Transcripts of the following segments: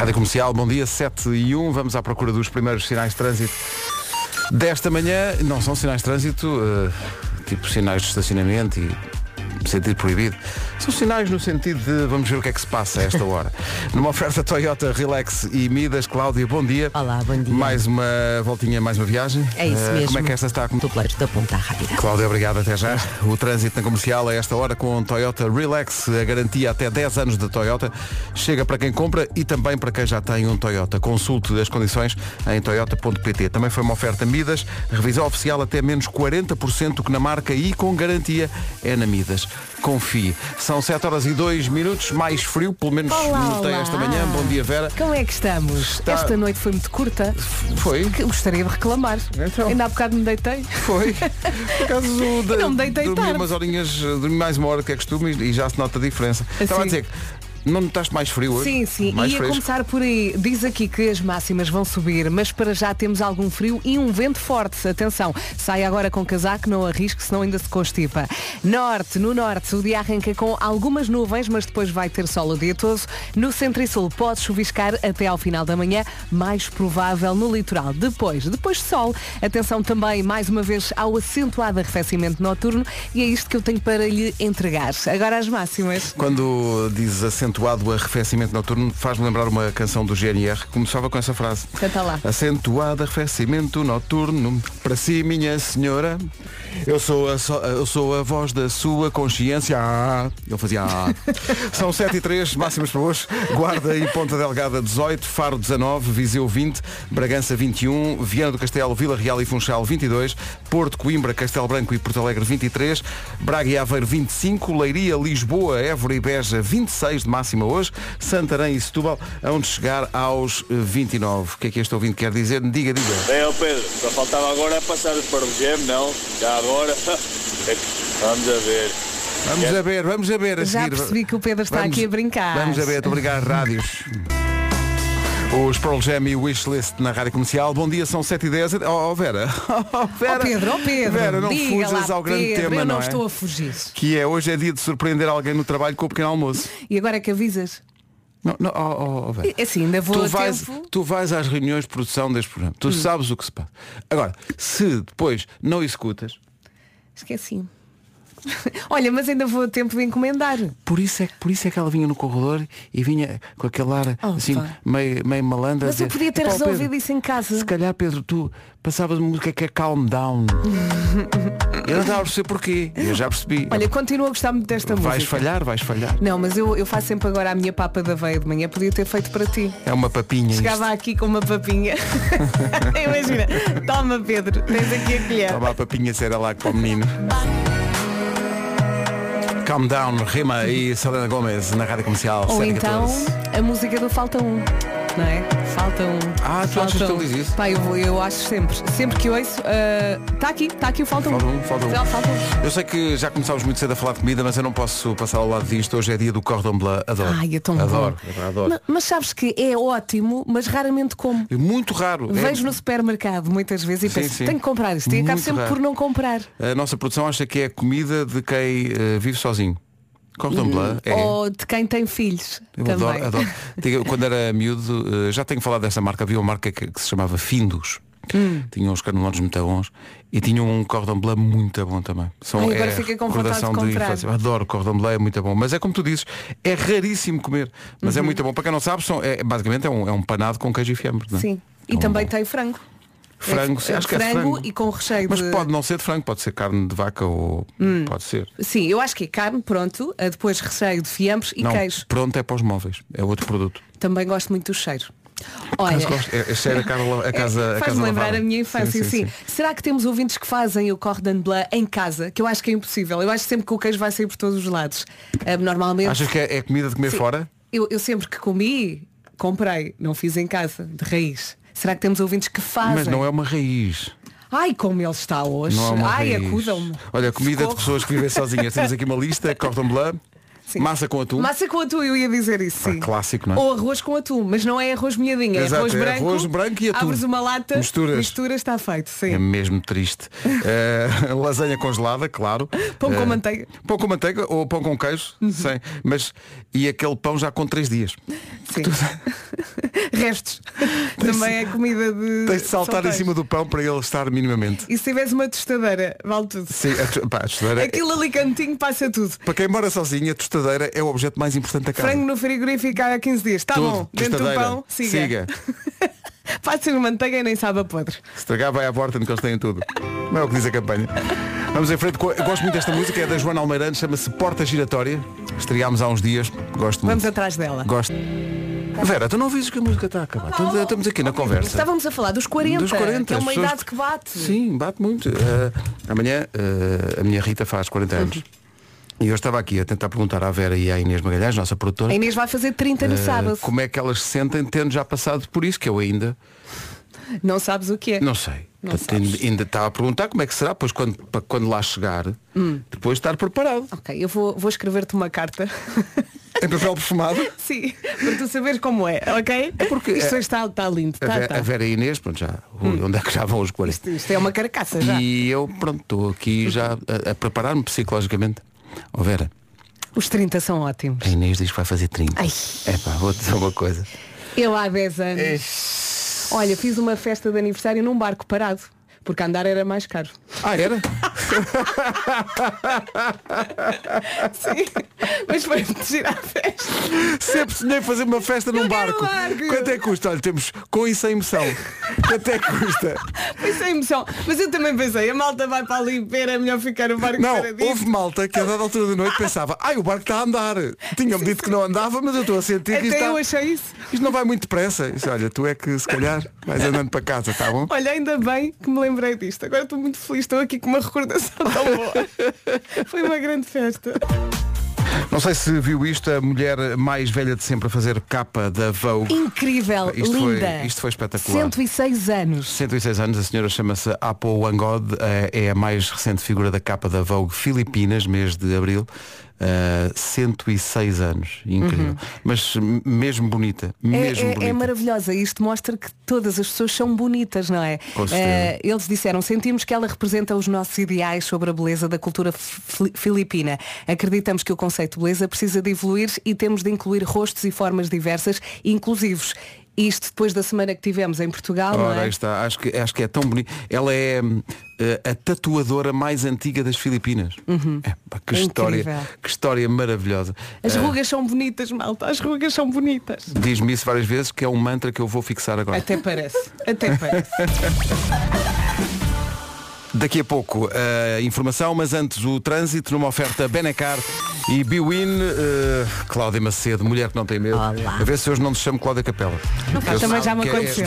Rádio Comercial, bom dia, 7 e 1. Vamos à procura dos primeiros sinais de trânsito desta manhã. Não são sinais de trânsito, uh, tipo sinais de estacionamento e sentido proibido. São sinais no sentido de vamos ver o que é que se passa a esta hora. Numa oferta Toyota Relax e Midas, Cláudia, bom dia. Olá, bom dia. Mais uma voltinha, mais uma viagem. É isso Uh, mesmo. Como é que esta está? Dupleiros da ponta rápida. Cláudia, obrigado até já. O trânsito na comercial a esta hora com Toyota Relax, a garantia até 10 anos da Toyota. Chega para quem compra e também para quem já tem um Toyota. Consulte as condições em toyota.pt. Também foi uma oferta Midas, revisão oficial até menos 40% que na marca e com garantia é na Midas. Confie. São 7 horas e 2 minutos, mais frio, pelo menos Olá, notei olá. esta manhã. Bom dia, Vera. Como é que estamos? Está- Esta noite foi muito curta. Foi? Gostaria de reclamar. Então. Ainda há bocado me deitei. Foi. Por acaso, de, não me deitei dormi tarde. umas horinhas, dormi mais uma hora que é costume e já se nota a diferença. Estava a dizer que não notaste mais frio hoje? Sim, sim. Mais Ia fresco. começar por aí. Diz aqui que as máximas vão subir, mas para já temos algum frio e um vento forte. Atenção, sai agora com casaco, não arrisque, senão ainda se constipa. Norte, no norte, o dia arranca com algumas nuvens, mas depois vai ter sol o dia todo. No centro e sul pode chuviscar até ao final da manhã, mais provável no litoral. Depois, depois sol. Atenção também, mais uma vez, ao acentuado arrefecimento noturno e é isto que eu tenho para lhe entregar. Agora as máximas. Quando dizes acentuado o arrefecimento noturno, faz-me lembrar uma canção do GNR que começava com essa frase. Canta lá. Acentuado arrefecimento noturno, para si, minha senhora. Eu sou a, so- eu sou a voz da sua consciência. Ah, ele fazia ah. São 7 e 3, máximas para hoje. Guarda e Ponta Delgada 18, Faro 19, Viseu 20, Bragança 21, Viana do Castelo, Vila Real e Funchal 22, Porto, Coimbra, Castelo Branco e Porto Alegre 23, Braga e Aveiro 25, Leiria, Lisboa, Évora e Beja 26 de máxima hoje, Santarém e Setúbal onde chegar aos eh, 29. O que é que este ouvinte quer dizer? Diga, diga. Bem, ó Pedro, só faltava agora passar o Parlegem, não? Já agora? É Vamos a ver. Vamos a ver, vamos a ver a Já seguir. percebi que o Pedro está Vamos- aqui a brincar. Vamos a ver, estou a brincar às rádios. Os Pearl Jam e Wishlist na Rádio Comercial. Bom dia, são 7 e 10 Oh, oh, Vera. Oh, Vera. Ó Pedro, ó Pedro, Vera, não diga fujas lá, ao grande Pedro, tema, eu não, não é? estou a fugir. Que é, hoje é dia de surpreender alguém no trabalho com o pequeno almoço. E agora é que avisas? Não, não, oh, oh, oh, Vera. É Assim, ainda vou Tu vais, tempo. Hum. tu vais às reuniões de produção deste programa. Tu sabes o que se passa. Agora, se depois não executas, Esqueci. Olha, mas ainda vou a tempo de encomendar. Por isso, é, que- por isso é que ela vinha no corredor e vinha com aquele ar Oh, assim, pá. meio, meio malandro. a Mas eu podia ter "Epá, resolvido Pedro, isso em casa. Se calhar, Pedro, tu passavas música que é calm down. eu não estava a perceber porquê. Eu já percebi. Olha, continuo a gostar muito desta vais música. falhar, vais falhar. Não, mas eu, eu faço sempre agora a minha papa da veia de manhã. Podia ter feito para ti. É uma papinha. isto. Chegava aqui com uma papinha. Imagina. Toma, Pedro. Tens aqui a colher. Toma a papinha será lá para o menino. Calm down, Rima e Selena Gomez na rádio comercial. Ou 7 então 14. a música do Falta Um. Não é? Falta um. Ah, tu achas que um. ele diz isso? Pá, eu, eu acho sempre. Sempre que ouço, está aqui, está aqui o Falta Um. Falta um, falta um. Um. Eu sei que já começámos muito cedo a falar de comida, mas eu não posso passar ao lado disto. Hoje é dia do cordon bleu. Adoro. Ai, é tão adoro, bom. adoro. Ma- Mas, sabes que é ótimo, mas raramente como. É muito raro. É- Vejo no supermercado muitas vezes e Sim, penso, sim. tenho que comprar isto. E acabo sempre raro. por não comprar. A nossa produção acha que é comida de quem eh, vive sozinho. Cordon bleu é. Ou de quem tem filhos. Eu também. adoro, adoro. Quando era miúdo, eh, já tenho falado dessa marca, havia uma marca que, que se chamava Findus. Hum. Tinha uns canelones muito bons e tinha um cordon bleu muito bom também. São, Ai, agora é fiquei com vontade de comprar. Adoro cordon bleu, é muito bom. Mas é como tu dizes, é raríssimo comer. Mas Uhum. é muito bom. Para quem não sabe, são, é, basicamente é um, é um panado com queijo e fiambre. é? Sim. E É um também bom. tem frango. Frango, É sim, acho que é frango frango. e com recheio Mas de... Hum. pode não ser de frango, pode ser carne de vaca ou pode ser. Sim, eu acho que é carne, pronto. eh, Depois recheio de fiambres e não, queijo. pronto é para os móveis. É outro produto. Também gosto muito do cheiro. Olha, é, é cheiro a, Carla- a casa, a Faz-me casa lembrar lavada. a minha infância, sim, Será que temos ouvintes que fazem o cordon bleu em casa? Que eu acho que é impossível. Eu acho sempre que o queijo vai sair por todos os lados. Eh, Normalmente, Achas que é, é comida de comer Sim. fora? eu, eu sempre que comi, comprei. Não fiz em casa, de raiz. Será que temos ouvintes que fazem? Mas não é uma raiz. Ai, como ele está hoje. Não é uma Ai, acudam-me. Olha, comida Socorro. de pessoas que vivem sozinhas. Temos aqui uma lista, cordon bleu. Massa com atum. Massa com atum, eu ia dizer isso, Ah, sim. clássico, não é? Ou arroz com atum, mas não é arroz molhadinho, é Exato, arroz é branco. arroz branco e atum. Abres uma lata, Misturas. misturas, está feito, sim. É mesmo triste. Eh, lasanha congelada, claro. Pão com Eh, manteiga. Uhum. Pão com manteiga ou pão com queijo, sim. Mas e aquele pão já com três dias. Sim. Restos. Também é comida de. Tens de saltar em solteiros. cima do pão para ele estar minimamente. E se tivesse uma tostadeira, vale tudo. Sim, a, pá, a tostadeira, Aquilo ali cantinho passa tudo. Para quem mora sozinho, a tostadeira é o objeto mais importante da casa. Frango no frigorífico há 15 dias. Está Tudo. bom. Dentro do pão, siga. Siga. Passa manteiga e nem sabe a podre. Estragar vai à porta que eles têm tudo. Não é o que diz a campanha. Vamos em frente. Eu gosto muito desta música, é da Joana Almeirante, chama-se Porta Giratória. Estreámos há uns dias. Gosto muito. Vamos atrás dela. Gosto. Vera, tu não vês que a música está a acabar. Estamos- Estamos aqui na conversa. Estávamos a falar dos 40, Dos 40, que é uma pessoas- idade que bate. Sim, bate muito. Eh, amanhã eh, a minha Rita faz 40 anos. E eu estava aqui a tentar perguntar à Vera e à Inês Magalhães, nossa produtora, A Inês vai fazer 30 no eh, sábado. como é que elas se sentem tendo já passado por isso, que eu ainda Não sabes o que é. não sei. Não ainda, ainda estava a perguntar como é que será, pois quando, para quando lá chegar, Hum. depois estar preparado. Ok, eu vou, vou escrever-te uma carta. Em papel perfumado. Sim, para tu saberes como é, ok? porque, Isto eh, está, está lindo. A, Tá, tá. a Vera e a Inês, pronto, já, onde é que já vão os 40? Isto, isto é uma carcaça já. E eu, pronto, estou aqui já a, a preparar-me psicologicamente. Ó Vera, Os 30 são ótimos. a Inês diz que vai fazer 30. Ai. É pá, vou-te dizer uma coisa. Eu há 10 anos. Olha, fiz uma festa de aniversário num barco parado. Porque andar era mais caro. Ah, era? Sim. Mas foi girar a festa. Sempre sonhei fazer uma festa num barco. barco. Quanto é que custa? Olha, temos com e sem emoção. Quanto é que custa? Foi sem emoção. Mas eu também pensei, a malta vai para ali ver, é melhor ficar o barco Não, houve malta que a dada altura da noite pensava, ai, o barco está a andar. Tinham-me dito que não andava, mas eu estou a sentir que isto, Até eu está... achei isso. isto não vai muito depressa. Olha, tu é que se calhar vais andando para casa, tá bom? Olha, ainda bem que me lembrei disto. Agora estou muito feliz, estou aqui com uma recordação tão boa. Foi uma grande festa. Não sei se viu isto, a mulher mais velha de sempre a fazer capa da Vogue. Incrível, Isto foi- linda. isto foi espetacular. 106 anos. 106 anos, a senhora chama-se Apo Wangod, eh, é a mais recente figura da capa da Vogue Filipinas, mês de abril. Eh, 106 anos, incrível. Mas m- mesmo bonita, Uhum. É, mesmo é- bonita. é maravilhosa. Isto mostra que todas as pessoas são bonitas, não é? Com certeza. Eh, eles disseram, sentimos que ela representa os nossos ideais sobre a beleza da cultura fi- filipina. Acreditamos que o conceito de beleza precisa de evoluir e temos de incluir rostos e formas diversas e inclusivos. Isto depois da semana que tivemos em Portugal, não Ora, é? aí está, acho que, acho que é tão bonito. Ela é eh, a tatuadora mais antiga das Filipinas. É, pá, que É história, incrível. que história maravilhosa. As Eh, rugas são bonitas, malta. As rugas são bonitas. Diz-me isso várias vezes, que é um mantra que eu vou fixar agora. Até parece. Até parece. Daqui a pouco a informação, mas antes o trânsito numa oferta Benecar e Biwin, eh, Cláudia Macedo, mulher que não tem medo. Olá. A ver se hoje não te chamo Cláudia Capela. Não faz Também já me é- aconteceu.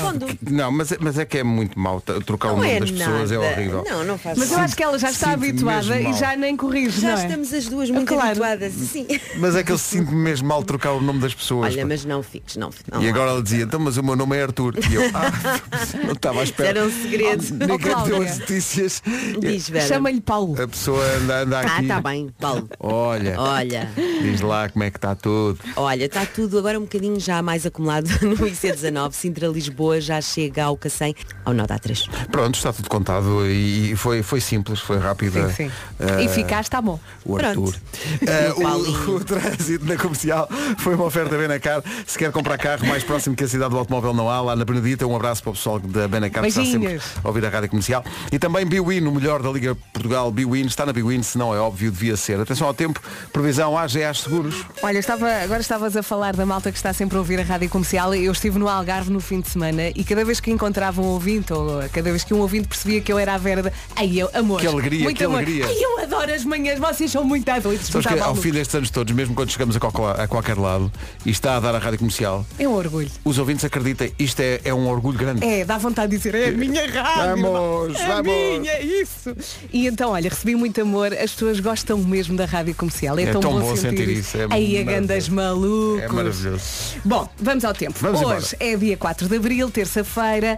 não, mas é, mas é que é muito mau t- trocar o Não nome é das pessoas, nada. é horrível. Não, não faz Mas eu mal. acho que ela já está habituada e mal. já nem corrige, Já não é? estamos as duas muito Claro. habituadas. Sim. Mas é que eu sinto-me mesmo mal trocar o nome das pessoas. Olha, pá. mas não fiques, não. não E agora ela dizia, então mas o meu nome é Arthur. E eu, ah, não estava à espera. Era um segredo. Ninguém Oh, deu as notícias. Diz, Vera. Chama-lhe Paulo. A pessoa anda, anda Ah, aqui. está bem, Paulo. Olha, Olha, diz lá como é que está tudo. olha, está tudo agora um bocadinho já mais acumulado no IC19. Sintra Lisboa já chega ao Cacém, ao Nó da A3. Pronto, está tudo contado e foi, foi simples, foi rápido. Sim, sim. Eh, Eficaz está bom. O. Arthur. Eh, O o, o trânsito na comercial foi uma oferta Benacar. Se quer comprar carro mais próximo que a cidade do automóvel não há, lá na Benedita, um abraço para o pessoal da Benacar que está sempre a ouvir a rádio comercial. E também Biwin, o melhor da Liga Portugal, Biwin, está na Biwin, se não é óbvio, devia ser. Atenção ao tempo, previsão AGA Seguros. Olha, estava, agora estavas a falar da malta que está sempre a ouvir a rádio comercial. Eu estive no Algarve no fim de semana e cada vez que encontrava um ouvinte, ou cada vez que um ouvinte percebia que eu era a Vera, ai eu, amor. Que alegria, muito que amor. alegria. Ai, eu adoro as manhãs, vocês são muito doidos. Sabes que ao fim destes anos todos, mesmo quando chegamos a qualquer, a qualquer lado e está a dar a rádio comercial, É um orgulho. os ouvintes acreditem, isto é, é um orgulho grande. É, dá vontade de dizer, é a minha rádio. Vamos, é vamos. minha, é isso. E então, olha, recebi muito amor, as pessoas gostam mesmo da rádio comercial. é, É tão, tão bom, bom sentir, sentir isso. é Aí a gandas malucos. É maravilhoso. Bom, vamos ao tempo. Vamos Hoje é dia 4 de Abril, terça-feira.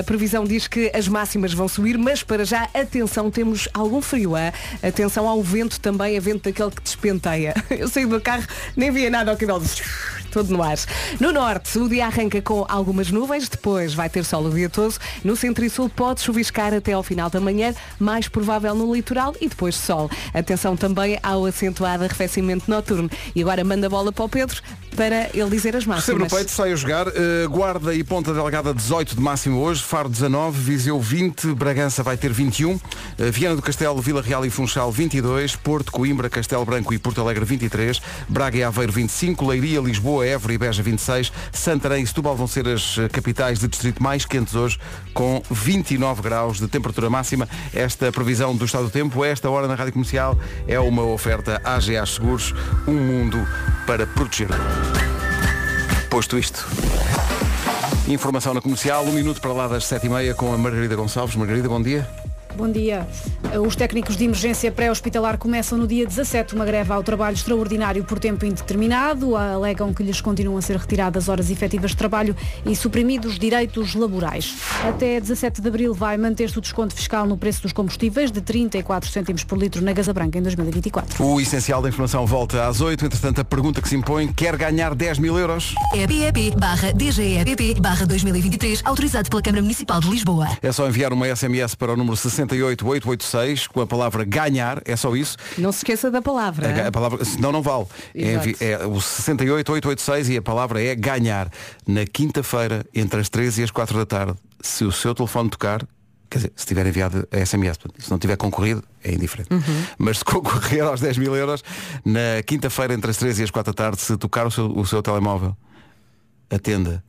A previsão diz que as máximas vão subir, mas para já, atenção, temos algum frio. ah? Atenção ao vento também, é vento daquele que despenteia. Eu saí do carro, nem via nada ao cabelo. Todo no ar. No norte, o dia arranca com algumas nuvens, depois vai ter sol o dia todo. No centro e sul pode chuviscar até ao final da manhã, mais provável no litoral e depois sol. Atenção também ao acentuado arrefecimento noturno. E agora manda a bola para o Pedro para ele dizer as máximas. no peito, sai a jogar. Uh, Guarda e Ponta Delgada 18 de máximo hoje, Faro 19, Viseu 20, Bragança vai ter 21, uh, Viana do Castelo, Vila Real e Funchal 22, Porto, Coimbra, Castelo Branco e Porto Alegre 23, Braga e Aveiro 25, Leiria, Lisboa, Évora e Beja 26, Santarém e Setúbal vão ser as uh, capitais de distrito mais quentes hoje, com 29 graus de temperatura máxima. Esta previsão do estado do tempo, esta hora na Rádio Comercial, é uma oferta AGA Seguros, um mundo para proteger. Posto isto. Informação na comercial, um minuto para lá das sete e meia com a Margarida Gonçalves. Margarida, bom dia. Bom dia. Os técnicos de emergência pré-hospitalar começam no dia 17 uma greve ao trabalho extraordinário por tempo indeterminado. Alegam que lhes continuam a ser retiradas horas efetivas de trabalho e suprimidos direitos laborais. Até 17 de abril vai manter-se o desconto fiscal no preço dos combustíveis de 34 cêntimos por litro na Gasa Branca em 2024. O essencial da informação volta às oito. Entretanto, a pergunta que se impõe, quer ganhar 10 mil euros? EBEP barra DGEBP barra 2023, autorizado pela Câmara Municipal de Lisboa. É só enviar uma SMS para o número 68886 com a palavra ganhar, é só isso. Não se esqueça da palavra. A, a palavra, senão não vale. É, é o 68886 e a palavra é ganhar. Na quinta-feira, entre as 3 e as 4 da tarde, se o seu telefone tocar, quer dizer, se tiver enviado a SMS, se não tiver concorrido, é indiferente. Mas se concorrer aos 10 mil euros, na quinta-feira, entre as 3 e as 4 da tarde, se tocar o seu, o seu telemóvel, atenda.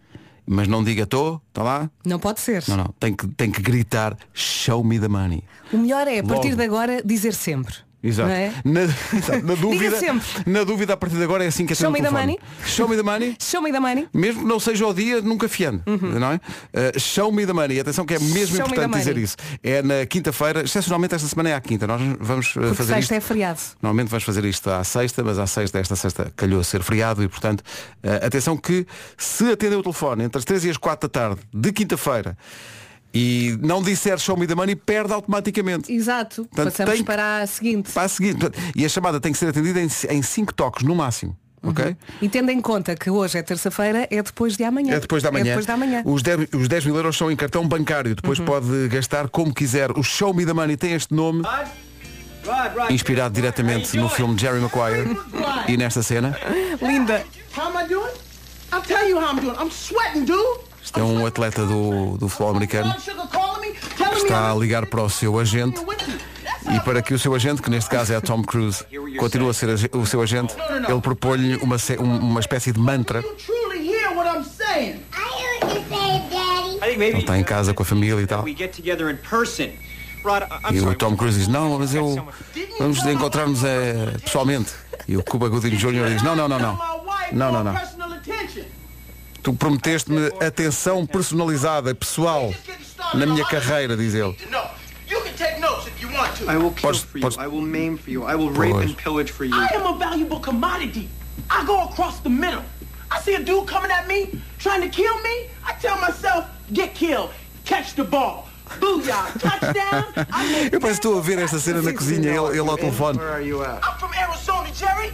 Mas não diga estou, está lá? Não pode ser. Não, não. Tem que, tem que gritar show me the money. O melhor é, a partir Logo. de agora, dizer sempre. Exato. É? Na. Na dúvida, na dúvida, a partir de agora é assim que Show atende me the telefone. Show me the money. Show me the money. Mesmo que não seja o dia, nunca fiando, não é? Uh, show me the money. Atenção que é mesmo Show me importante dizer money. isso. É na quinta-feira, excepcionalmente esta semana é à quinta. Nós vamos uh, Porque fazer sexta isto. é feriado. Normalmente vamos fazer isto à sexta, mas à sexta, esta sexta calhou a ser feriado e, portanto, uh, atenção que se atender o telefone entre as 3 e as 4 da tarde de quinta-feira e não disser show me the money, perde automaticamente. Exato. Portanto, Passamos tem para a seguinte. Para a seguinte. Portanto, E a chamada tem que ser atendida em, em cinco toques, no máximo. Ok? E tendo em conta que hoje é terça-feira, é depois de amanhã. É depois da manhã. É depois da manhã. Uhum. Os, 10, os 10 mil euros são em cartão bancário. Depois pode gastar como quiser. O Show Me the Money tem este nome, inspirado diretamente no filme Jerry Maguire. E nesta cena, Linda. How am I doing? I'll tell you how I'm doing. I'm sweating, dude. Isto é um atleta do, do futebol americano que está a ligar para o seu agente e para que o seu agente, que neste caso é Tom Cruise, continue a ser o seu agente, ele propõe-lhe uma, um- uma espécie de mantra. Ele está em casa com a família e tal. E o. Tom Cruise diz, não, mas eu vamos encontrar-nos eh, pessoalmente. E o Cuba Gooding Jr. diz, não, não, não, não. Não, não, não. Tu prometeste-me atenção personalizada, pessoal, na minha carreira, diz ele. No, you can take notes if you want to. I will kill Podes- for you. podes- I will maim for you. I will rape Pois. and pillage for you. I am a valuable commodity. I go across the middle. I see a dude coming at me, trying to kill me. I tell myself, get killed, catch the ball. Booyah, touchdown. I make Eu parece que estou a ver esta cena na cozinha, ele, ele ao telefone. Where are you at? I'm from Arizona, Jerry.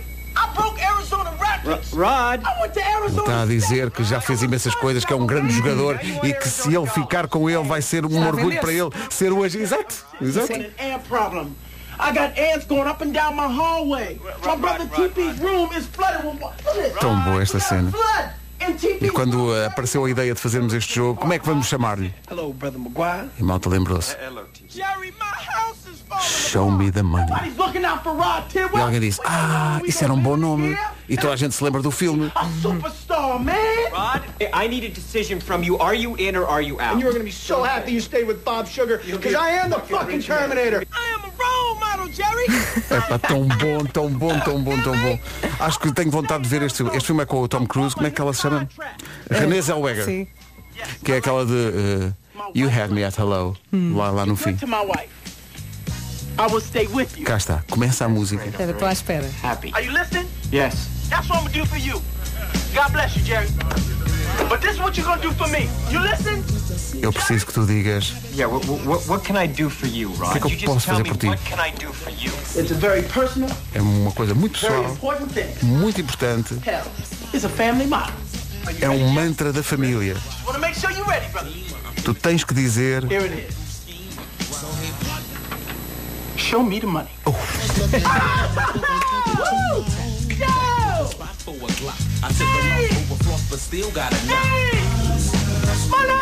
Está a dizer que já fez imensas coisas, que é um grande jogador e que se ele ficar com ele vai ser um orgulho para ele ser o agente. Exato, exato. An ant problem. I got ants going up and down my hallway. My brother TP's room is flooded with water. Look at this. Tão boa esta cena. E quando apareceu a ideia de fazermos este jogo, como é que vamos chamar-lhe? E malta lembrou-se. Jerry, my house is falling Show me the money. E alguém disse, ah, isso era um bom nome. E toda a gente se lembra do filme. A superstar, man. Rod, I need a decision from you. Are you in or are you out? And you're gonna be so happy you stayed with Bob Sugar, because I am the fucking Terminator. I am É pá, tão bom, tão bom, tão bom, tão bom. Acho que tenho vontade de ver este filme. Este filme é com o Tom Cruise, como é que ela se chama? Renée Zellweger. Sim. Que é aquela de uh, You Had Me at Hello, lá, lá no fim. Cá está, começa a música. Espera, estou à espera. Happy. Are you listening? Yes. That's what I'm gonna do for you. God bless you, Jerry. But this is what you're gonna do for me. You listen? Eu preciso que tu digas Yeah, what, what, what can I do for you, Rod? que é que eu posso fazer por ti? what can I do for you? It's a very personal, é uma coisa muito very pessoal, important thing. muito importante. Hell, it's a family motto. É um mantra da família. Sure ready. Tu tens que dizer Here it is. Show me the money. Oh. Hey! Money!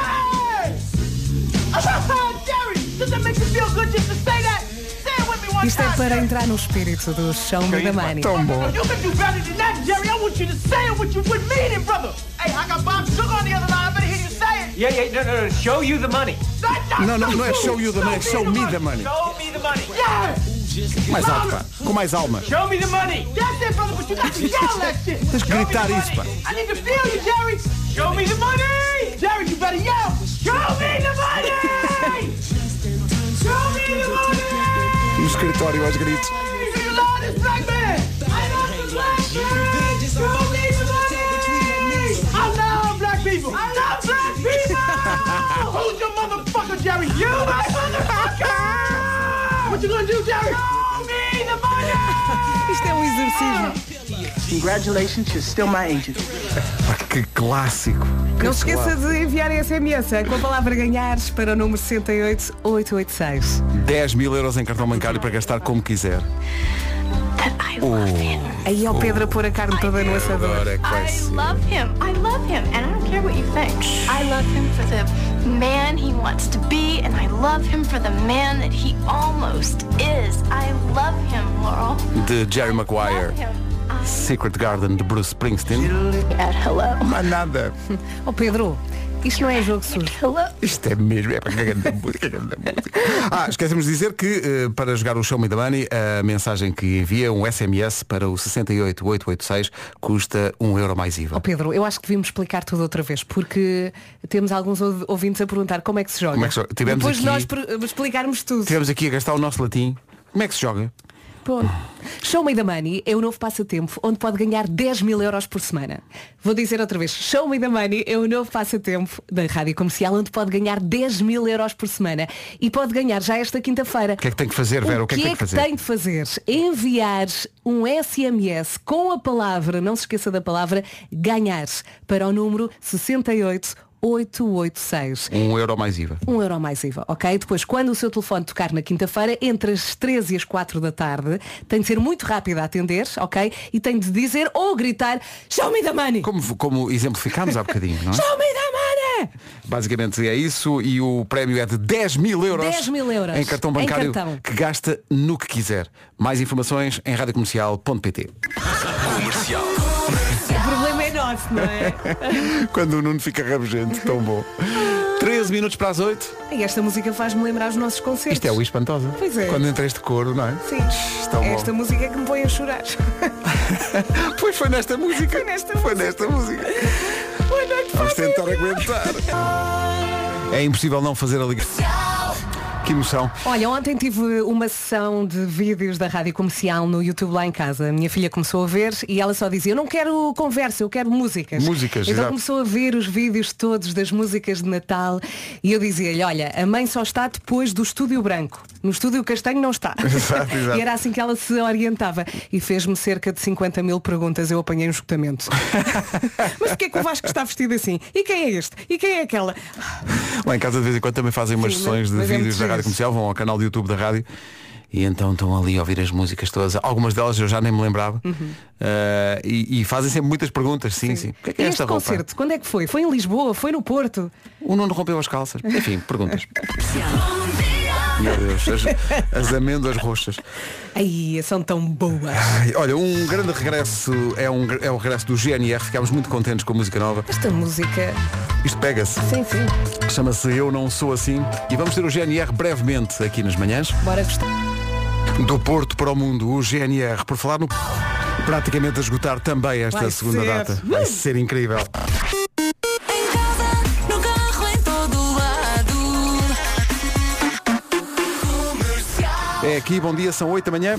Jerry, does that make you feel good just to say that? Say it with me one Isto é time. para entrar no espírito do Show Me the Money. tão bom. You can do better than that, Jerry. I want you to say it with you with meaning, brother. Hey, I got Bob Sugar on the other line. I better hear you say it. Yeah, yeah, no, no, no. Show you the money. That's not Não, não, so não é show you the money, é show me the money. Show me the money. Yeah! Mais alto, pá. Com mais alma. Show me the money. That's it, brother, but you got to yell that shit. Tens que gritar isso, pá. I need to feel you, Jerry. Show me the money. Jerry, you better yell. Show me the money. Show me the money. No escritório aos gritos. Do you love this black man? I love this black man. Show me the money. I love black people. I love black people. Who's your motherfucker, Jerry? You, my motherfucker. What you gonna do, Jerry? Show me the money. Isto é um exercício. Congratulations, you're still my agent. Que clássico. Que Não se esqueça clássico. de enviar SMS com a palavra ganhares para o número 68886. 10 mil euros em cartão bancário para gastar como quiser. Aí ao Pedro a pôr a carne toda no assador. Agora é I love him. I love him. And I don't care what you think. I love him for the man he wants to be, and I love him for the man that he almost is. I love him, Laurel. De Jerry Maguire. Love him. Secret Garden de Bruce Springsteen. Mas nada. Ó Pedro, isto não é jogo sujo. Isto é mesmo, é para que grande música. Ah, esquecemos de dizer que eh, para jogar o Show Me the Money, a mensagem que envia um SMS para o 68886 custa 1 euro mais IVA. Ó Pedro, eu acho que devíamos explicar tudo outra vez, porque temos alguns ou- ouvintes a perguntar como é que se joga. Como é que se joga? Tivemos Depois de aqui- nós explicarmos tudo. Tivemos aqui a gastar o nosso latim. Como é que se joga? Show Me the Money é o novo passatempo onde pode ganhar 10 mil euros por semana. Vou dizer outra vez, Show Me the Money é o novo passatempo da Rádio Comercial onde pode ganhar 10 mil euros por semana. E pode ganhar já esta quinta-feira. O que é que tem que fazer, Vera? O que é que tem que fazer? tem de fazer? Enviar um SMS com a palavra, não se esqueça da palavra, ganhar para o número 68886. 1 euro mais IVA. 1 euro mais IVA, ok? Depois, quando o seu telefone tocar na quinta-feira, entre as 13 e as 4 da tarde, tem de ser muito rápido a atender, ok? E tem de dizer ou gritar Show me the money! Como, como exemplificámos há bocadinho, não é? Show me the money! Basicamente é isso e o prémio é de 10 mil euros. 10 mil euros. Em cartão Em bancário cartão. que gasta no que quiser. Mais informações em radiocomercial.pt O é não é? Quando o Nuno fica rabugento, tão bom. 13 minutos para as 8. e esta música faz-me lembrar os nossos concertos. Isto é o espantosa. Pois é. Quando entra este coro, não é? Sim. Tão bom. Esta música é que me põe a chorar. Pois foi nesta música. Foi nesta Foi nesta música. Boa noite, Vamos tentar aguentar. É impossível não fazer a ligação. Que emoção. Olha, ontem tive uma sessão de vídeos da rádio comercial no YouTube lá em casa. A minha filha começou a ver e ela só dizia, eu não quero conversa, eu quero músicas. Músicas, Então exato. começou a ver os vídeos todos das músicas de Natal e eu dizia-lhe, olha, a mãe só está depois do estúdio branco. No estúdio castanho não está. Exato, exato. E era assim que ela se orientava. E fez-me cerca de 50 mil perguntas. Eu apanhei um esgotamento. Mas porquê que o Vasco está vestido assim? E quem é este? E quem é aquela? Lá em casa de vez em quando também fazem umas Sim, sessões de mas é vídeos da rádio comercial, vão ao canal do YouTube da rádio e então estão ali a ouvir as músicas todas. Algumas delas eu já nem me lembrava. Ah, e, e fazem sempre muitas perguntas, sim, sim. O que é que é esta este roupa? concerto, quando é que foi? Foi em Lisboa? Foi no Porto? O Nuno rompeu as calças. Enfim, perguntas. Meu Deus, as, as amêndoas roxas. Ai, são tão boas. Ai, olha, um grande regresso é, um, é o regresso do GNR. Ficámos muito contentes com a música nova. Esta música. Isto pega-se. Sim, sim. Chama-se Eu Não Sou Assim. E vamos ter o GNR brevemente aqui nas manhãs. Bora gostar. Do Porto para o Mundo, o GNR, por falar no. Praticamente a esgotar também esta Vai segunda ser. data. Vai ser incrível. É aqui, bom dia, são 8 da manhã.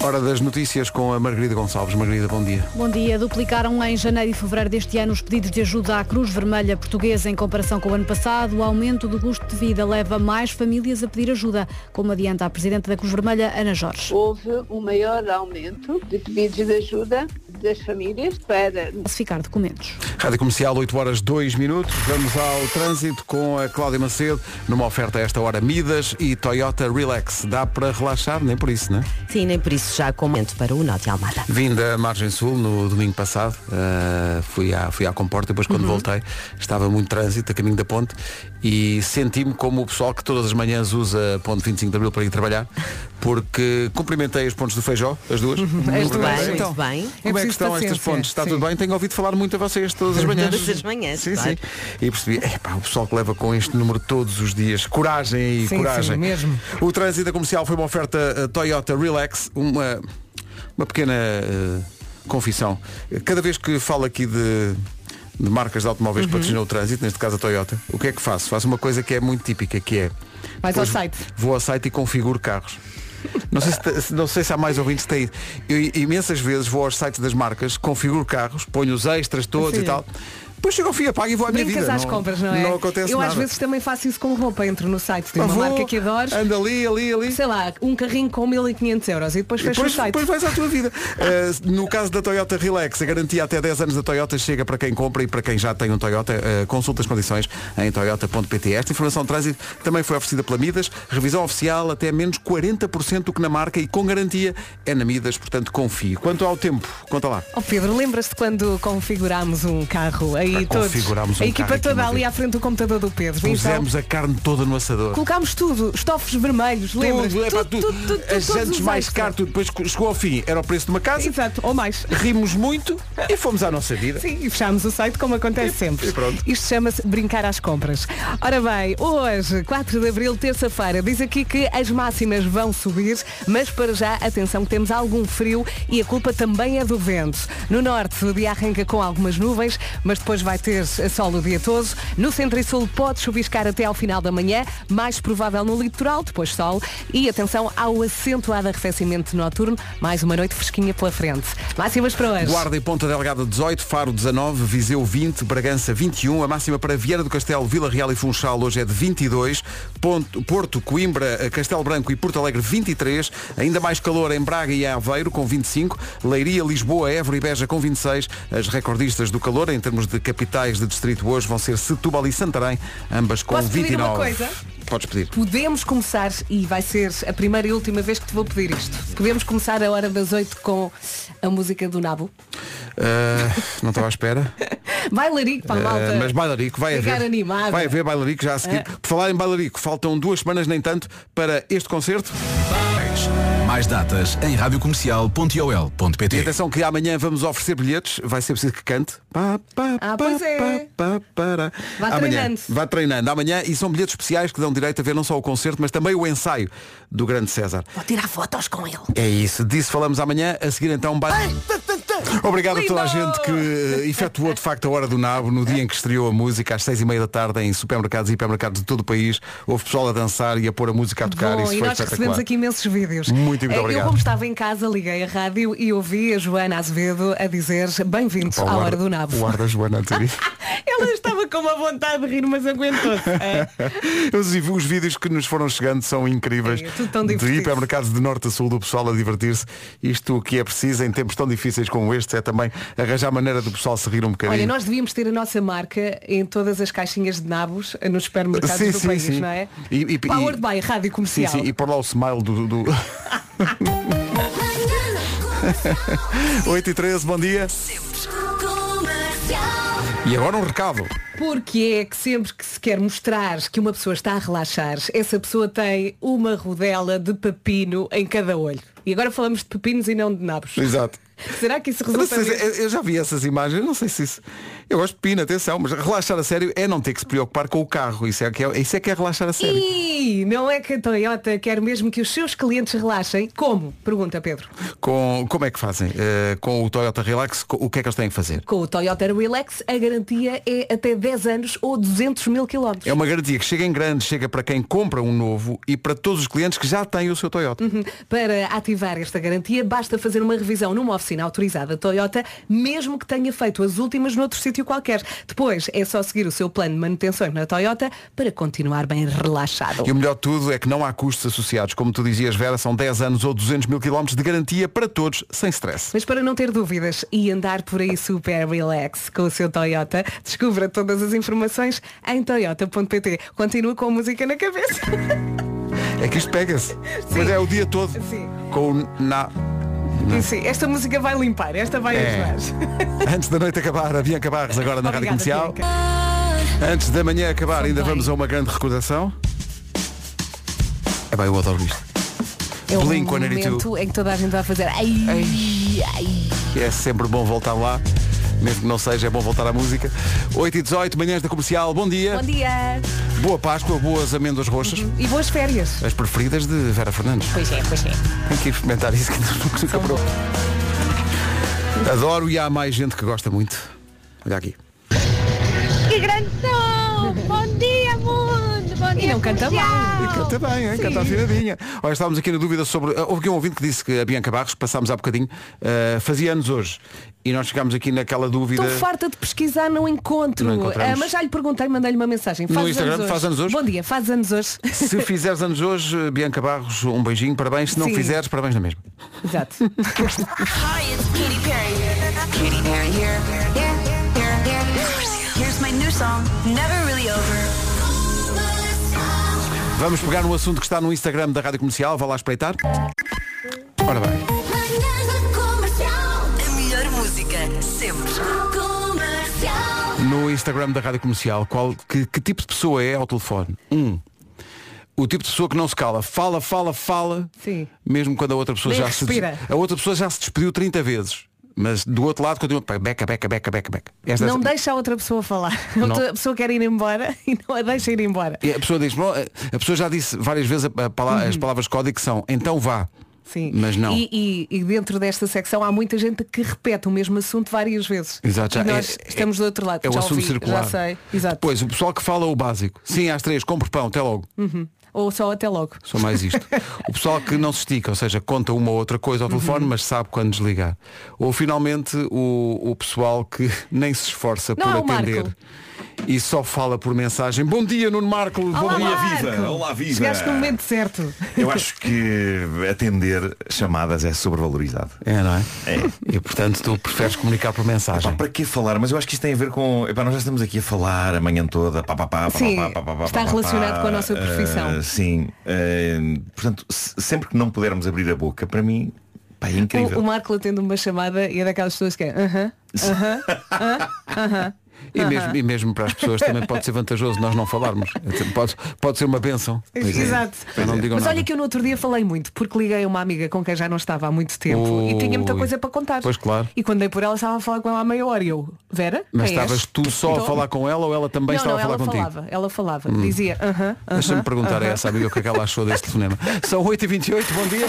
Hora das notícias com a Margarida Gonçalves. Margarida, bom dia. Bom dia. Duplicaram em janeiro e fevereiro deste ano os pedidos de ajuda à Cruz Vermelha Portuguesa em comparação com o ano passado. O aumento do custo de vida leva mais famílias a pedir ajuda, como adianta a Presidente da Cruz Vermelha, Ana Jorge. Houve um maior aumento de pedidos de ajuda das famílias para Classificar documentos. Rádio Comercial, 8 horas 2 minutos. Vamos ao trânsito com a Cláudia Macedo, numa oferta a esta hora Midas e Toyota Relax. Dá para relaxar? Nem por isso, né? Sim, nem por isso já com momento para o Norte Almada. Vim da Margem Sul no domingo passado, uh, fui, à, fui à comporta, depois quando Uhum. voltei estava muito trânsito a caminho da ponte e senti-me como o pessoal que todas as manhãs usa a ponte 25 de Abril para ir trabalhar, porque cumprimentei as pontes do Feijó, as duas. Muito bem, Então, muito bem. Como é, que estão estas pontes? Está tudo bem? Tenho ouvido falar muito a vocês todas as manhãs. Todas as manhãs, Sim, claro. sim. E percebi, epá, o pessoal que leva com este número todos os dias. Coragem e Sim, coragem. sim, mesmo. O trânsito comercial foi uma oferta uh, Toyota Relax, uma, uma pequena uh, confissão. Cada vez que falo aqui de, de marcas de automóveis Uhum. que patrocinam o trânsito, neste caso a Toyota, o que é que faço? Faço uma coisa que é muito típica, que é Vais ao site. Vou ao site e configuro carros. Não sei, se- não sei se há mais ouvintes que têm. Eu imensas vezes vou aos sites das marcas, configuro carros, ponho os extras todos Sim. e tal. Depois chego ao fim, apago e vou à minha Brincas vida. às compras, não é? Não acontece Eu nada. às vezes também faço isso com roupa, entro no site de Ah, uma vou, marca que adoro. Anda ali, ali, ali. Sei lá, um carrinho com 1500 euros e depois fecho o site. depois vais à tua vida. Uh, no caso da Toyota Relax, a garantia até 10 anos da Toyota chega para quem compra e para quem já tem um Toyota. Uh, consulta as condições em toyota.pt. Esta informação de trânsito também foi oferecida pela Midas. Revisão oficial até menos 40% do que na marca e com garantia é na Midas, portanto confie. Quanto ao tempo, conta lá. Oh Pedro, lembras-te quando configurámos um carro aí todos? configurámos um a equipa toda ali à frente do computador do Pedro. Então, Pusemos a carne toda no assador. colocámos tudo, estofos vermelhos, lembras? Tudo, é pá, tudo, as todos jantes os mais caro, tudo. Depois chegou ao fim, era o preço de uma casa. Exato, ou mais. Rimos muito e fomos à nossa vida. Sim, e fechámos o site como acontece sempre. e pronto. Isto chama-se brincar às compras. Ora bem, hoje, 4 de Abril, terça-feira, diz aqui que as máximas vão subir, mas para já, atenção, temos algum frio e a culpa também é do vento. No norte, o dia arranca com algumas nuvens, mas depois vai ter sol o dia todo. No centro e sul pode chuviscar até ao final da manhã, mais provável no litoral, depois sol. E atenção ao acentuado arrefecimento noturno, mais uma noite fresquinha pela frente. Máximas para hoje. Guarda e Ponta Delgada 18, Faro 19, Viseu 20, Bragança 21, a máxima para Vieira do Castelo, Vila Real e Funchal hoje é de 22, Ponto- Porto, Coimbra, Castelo Branco e Porto Alegre 23, ainda mais calor em Braga e Aveiro com 25, Leiria, Lisboa, Évora e Beja com 26, as recordistas do calor em termos de capitais de distrito hoje vão ser Setúbal e Santarém, ambas com Posso pedir 29. uma coisa? Podes pedir. Podemos começar, e vai ser a primeira e última vez que te vou pedir isto. Podemos começar a hora das 8 com a música do Nabo. Ah, não estava à espera. Bailarico para a malta. Uh, mas bailarico, vai haver. animada. Vai haver bailarico já a seguir. Ah. Por falar em bailarico, faltam duas semanas nem tanto para este concerto. Mais datas em E radiocomercial.ol.pt atenção que amanhã vamos oferecer bilhetes. Vai ser preciso que cante. Pá, pá, Ah, pá, pois é. pá, para. Vá amanhã. treinando. Vá treinando. Amanhã e são bilhetes especiais que dão direito a ver não só o concerto, mas também o ensaio do grande César. Vou tirar fotos com ele. É isso. Disso falamos amanhã. A seguir então vai. Obrigado a toda a Lindo! gente que eh, efetuou de facto a hora do nabo no dia em que estreou a música às seis e meia da tarde em supermercados e hipermercados de todo o país. Houve pessoal a dançar e a pôr a música a tocar. Bom, Isso e foi nós recebemos aqui imensos vídeos. Muito, muito Eh, obrigado. Eu, como estava em casa, liguei a rádio e ouvi a Joana Azevedo a dizer bem-vindo Pá, o à ar- hora do nabo. O ar da Joana Antiri. Ela estava com uma vontade de rir, mas aguentou-se. É. Os, os vídeos que nos foram chegando são incríveis. É, tudo tão de hipermercados de norte a sul do pessoal a divertir-se. Isto que é preciso em tempos tão difíceis como estes é também arranjar maneira do pessoal se rir um bocadinho. Olha, nós devíamos ter a nossa marca em todas as caixinhas de nabos eh, nos supermercados Sim, do sim, país, sim. não é? E- e- Powered e- by Rádio Sim, Comercial. sim, e por lá o smile do. do... 8 e 13, bom dia. E agora um recado. Porque é que sempre que se quer mostrar que uma pessoa está a relaxar, essa pessoa tem uma rodela de pepino em cada olho. E agora falamos de pepinos e não de nabos. Exato. Será que isso resulta sei se- eu- já vi essas imagens, não sei se isso. Eu gosto de pina, atenção, mas relaxar a sério é não ter que se preocupar com o carro. Isso é que é, isso é, que é relaxar a sério. Ih, não é que a Toyota quer mesmo que os seus clientes relaxem? Como? Pergunta Pedro. Com, como é que fazem? Eh, com o Toyota Relax, o que é que eles têm que fazer? Com o Toyota Relax, a garantia é até 10 anos ou 200 mil quilómetros. É uma garantia que chega em grande, chega para quem compra um novo e para todos os clientes que já têm o seu Toyota. Uhum. Para ativar esta garantia, basta fazer uma revisão numa oficina autorizada Toyota, mesmo que tenha feito as últimas noutro sítio qualquer. Depois é só seguir o seu plano de manutenção na Toyota para continuar bem relaxado. E o melhor de tudo é que não há custos associados. Como tu dizias, Vera, são 10 anos ou 200 mil quilómetros de garantia para todos, sem stress. Mas para não ter dúvidas e andar por aí super relax com o seu Toyota, descubra todas as informações em toyota.pt. Continua com a música na cabeça. É que isto pega-se. Mas é o dia todo. Sim. Com o na... E sim, esta música vai limpar, esta vai É. ajudar. Antes da noite acabar, a Bianca Barros agora na Rádio Obrigada, Comercial. Bianca. Antes da manhã acabar, ainda vamos a uma grande recordação. É bem, eu adoro isto. É o Blink 182. momento em que toda a gente vai fazer. Ai, ai. É sempre bom voltar lá. Mesmo que não seja, é bom voltar à música. 8 e 18, manhãs da comercial, bom dia. Bom dia. Boa Páscoa, boas amêndoas roxas. E boas férias. As preferidas de Vera Fernandes. Pois é, pois é. Tem que experimentar isso que nunca provou. Adoro e há mais gente que gosta muito. Olha aqui. Que grande som! Bom dia, mundo! Bom dia, E não canta mal. E canta bem, hein? canta afinadinha. Olha, estávamos aqui na dúvida sobre. ah, Houve aqui um ouvinte que disse que a Bianca Barros, passámos há bocadinho, ah, fazia anos hoje. E nós ficámos aqui naquela dúvida. Estou farta de pesquisar, não encontro. Não encontramos. Ah, mas já lhe perguntei, mandei-lhe uma mensagem. No Faz Instagram, anos hoje. faz anos hoje? Bom dia, faz anos hoje. Se fizeres anos hoje, Bianca Barros, um beijinho, parabéns. Se não Sim. fizeres, parabéns na mesma. Exato. Hi, it's Katy Perry. Katy Perry here. Here, here, here. Here's my new song, Never Really Over. Vamos pegar no assunto que está no Instagram da Rádio Comercial, vá lá espreitar. Ora bem. A melhor música, sempre. No Instagram da Rádio Comercial, qual, que, que tipo de pessoa é ao telefone? Um, o tipo de pessoa que não se cala. Fala, fala, fala. Sim. Mesmo quando a outra pessoa Nem já se respira. A outra pessoa já se despediu 30 vezes. Mas do outro lado continua. Beca, beca, beca, beca, beca. Esta- Não deixa a outra pessoa falar. A Não. outra pessoa quer ir embora e não a deixa ir embora. E a pessoa diz, "Bom, a pessoa já disse várias vezes a- a pala- as palavras código que são então vá. Sim. Mas não. E, e- e dentro desta secção há muita gente que repete o mesmo assunto várias vezes. Exato, já e nós é- estamos do outro lado. É o já assunto ouvi, circular. Já sei. Exato. Depois, o pessoal que fala o básico. Sim, às três, compro pão, até logo. Uhum. Ou só até logo. Só mais isto. O pessoal que não se estica, ou seja, conta uma ou outra coisa ao telefone, Uhum. mas sabe quando desligar. Ou finalmente o, o pessoal que nem se esforça Não, por é atender Marco. E só fala por mensagem. Bom dia, Nuno Marco. Bom Olá, dia, Marco. viva! Olá, viva! Chegaste no momento certo. Eu acho que atender chamadas é sobrevalorizado. É, não é? É. E portanto tu preferes comunicar por mensagem. Epá, para que falar? Mas eu acho que isto tem a ver com. Epá, nós já estamos aqui a falar a manhã toda. Pá, pá, pá, pá, Sim, pá, pá, pá, está pá, relacionado pá. com a nossa profissão. Ah, sim. Ah, portanto, se- sempre que não pudermos abrir a boca, para mim, pá, é incrível. O, o Marco atende uma chamada e é daquelas pessoas que é aham, aham, aham. E mesmo, e mesmo para as pessoas também pode ser vantajoso nós não falarmos. Pode, pode ser uma benção. Exato. Eu não digam Mas nada. olha que eu no outro dia falei muito, porque liguei a uma amiga com quem já não estava há muito tempo e tinha muita Ui. coisa para contar. Pois claro. E quando dei por ela estava a falar com ela há meia hora e eu, Vera? Mas quem és?" estavas tu só a Então- falar com ela ou ela também não, estava não, a falar ela contigo? falava, ela falava, Hum. dizia, aham, Deixa-me aham, perguntar a aham." essa amiga o que é que ela achou deste telefonema. São 8h28, bom dia.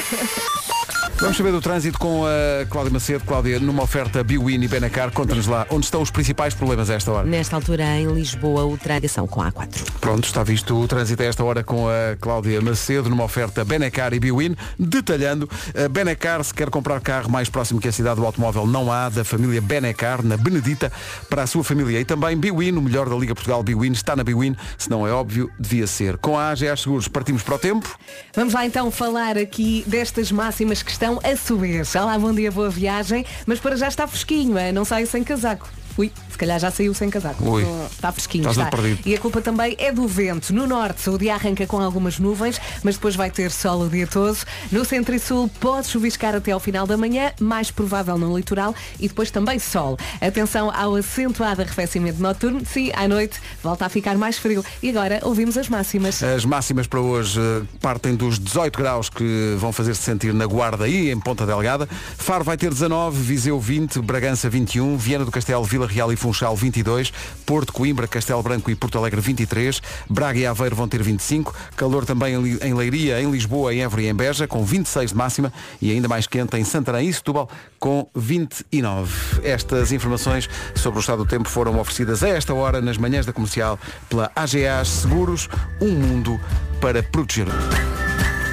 Vamos saber do trânsito com a Cláudia Macedo. Cláudia, numa oferta Biwin e Benacar, conta-nos lá onde estão os principais problemas a esta hora. Nesta altura em Lisboa, o tradição com a A4. Pronto, está visto o trânsito a esta hora com a Cláudia Macedo numa oferta Benacar e Biwin. Detalhando, a Benacar, se quer comprar carro mais próximo que a cidade do automóvel, não há, da família Benacar, na Benedita, para a sua família. E também Biwin, o melhor da Liga Portugal Biwin, está na Biwin, se não é óbvio, devia ser. Com a AGA Seguros, partimos para o tempo. Vamos lá então falar aqui destas máximas que estão a subir. Olá, bom dia, boa viagem. Mas para já está fresquinho, é? não sai sem casaco. Ui, se calhar já saiu sem casaco. Ui. Está fresquinho, Estás está. perdido. E a culpa também é do vento. No norte, o dia arranca com algumas nuvens, mas depois vai ter sol o dia todo. No centro e sul pode chuviscar até ao final da manhã, mais provável no litoral, e depois também sol. Atenção ao acentuado arrefecimento noturno. Sim, à noite volta a ficar mais frio. E agora ouvimos as máximas. As máximas para hoje eh, partem dos 18 graus que vão fazer-se sentir na Guarda e em Ponta Delgada. Faro vai ter 19, Viseu 20, Bragança 21, Viana do Castelo, Vila Real e Funchal 22, Porto, Coimbra, Castelo Branco e Porto Alegre 23, Braga e Aveiro vão ter 25, calor também em Leiria, em Lisboa, em Évora e em Beja, com 26 de máxima e ainda mais quente em Santarém e Setúbal, com 29. Estas informações sobre o estado do tempo foram oferecidas a esta hora nas manhãs da comercial pela AGAs Seguros, um mundo para proteger.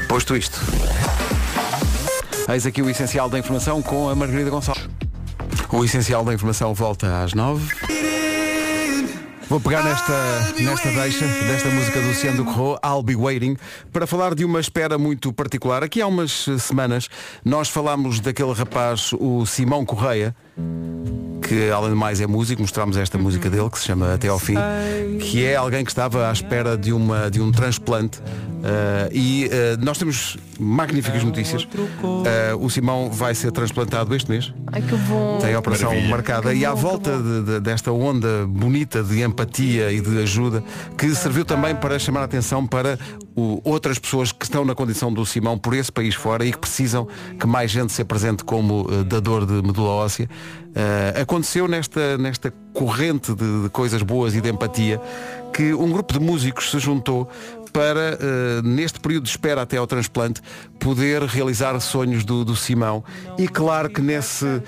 Posto isto. Eis aqui o essencial da informação com a Margarida Gonçalves. O essencial da informação volta às nove. Vou pegar nesta, nesta deixa, desta música do Luciano do Corro, I'll Be Waiting, para falar de uma espera muito particular. Aqui há umas semanas nós falámos daquele rapaz, o Simão Correia, que além de mais é músico, mostramos esta música dele que se chama Até ao Fim, que é alguém que estava à espera de, uma, de um transplante eh, e eh, nós temos magníficas notícias. Eh, o Simão vai ser transplantado este mês. Ai que bom. Tem a operação Maravilha. marcada Que e à bom, volta de- de- desta onda bonita de empatia e de ajuda que serviu também para chamar a atenção para o- outras pessoas que estão na condição do Simão por esse país fora e que precisam que mais gente se apresente como dador de medula óssea. Eh, aconteceu nesta, nesta corrente de, de coisas boas e de empatia que um grupo de músicos se juntou para, eh, neste período de espera até ao transplante, poder realizar sonhos do, do Simão. E claro que nesse,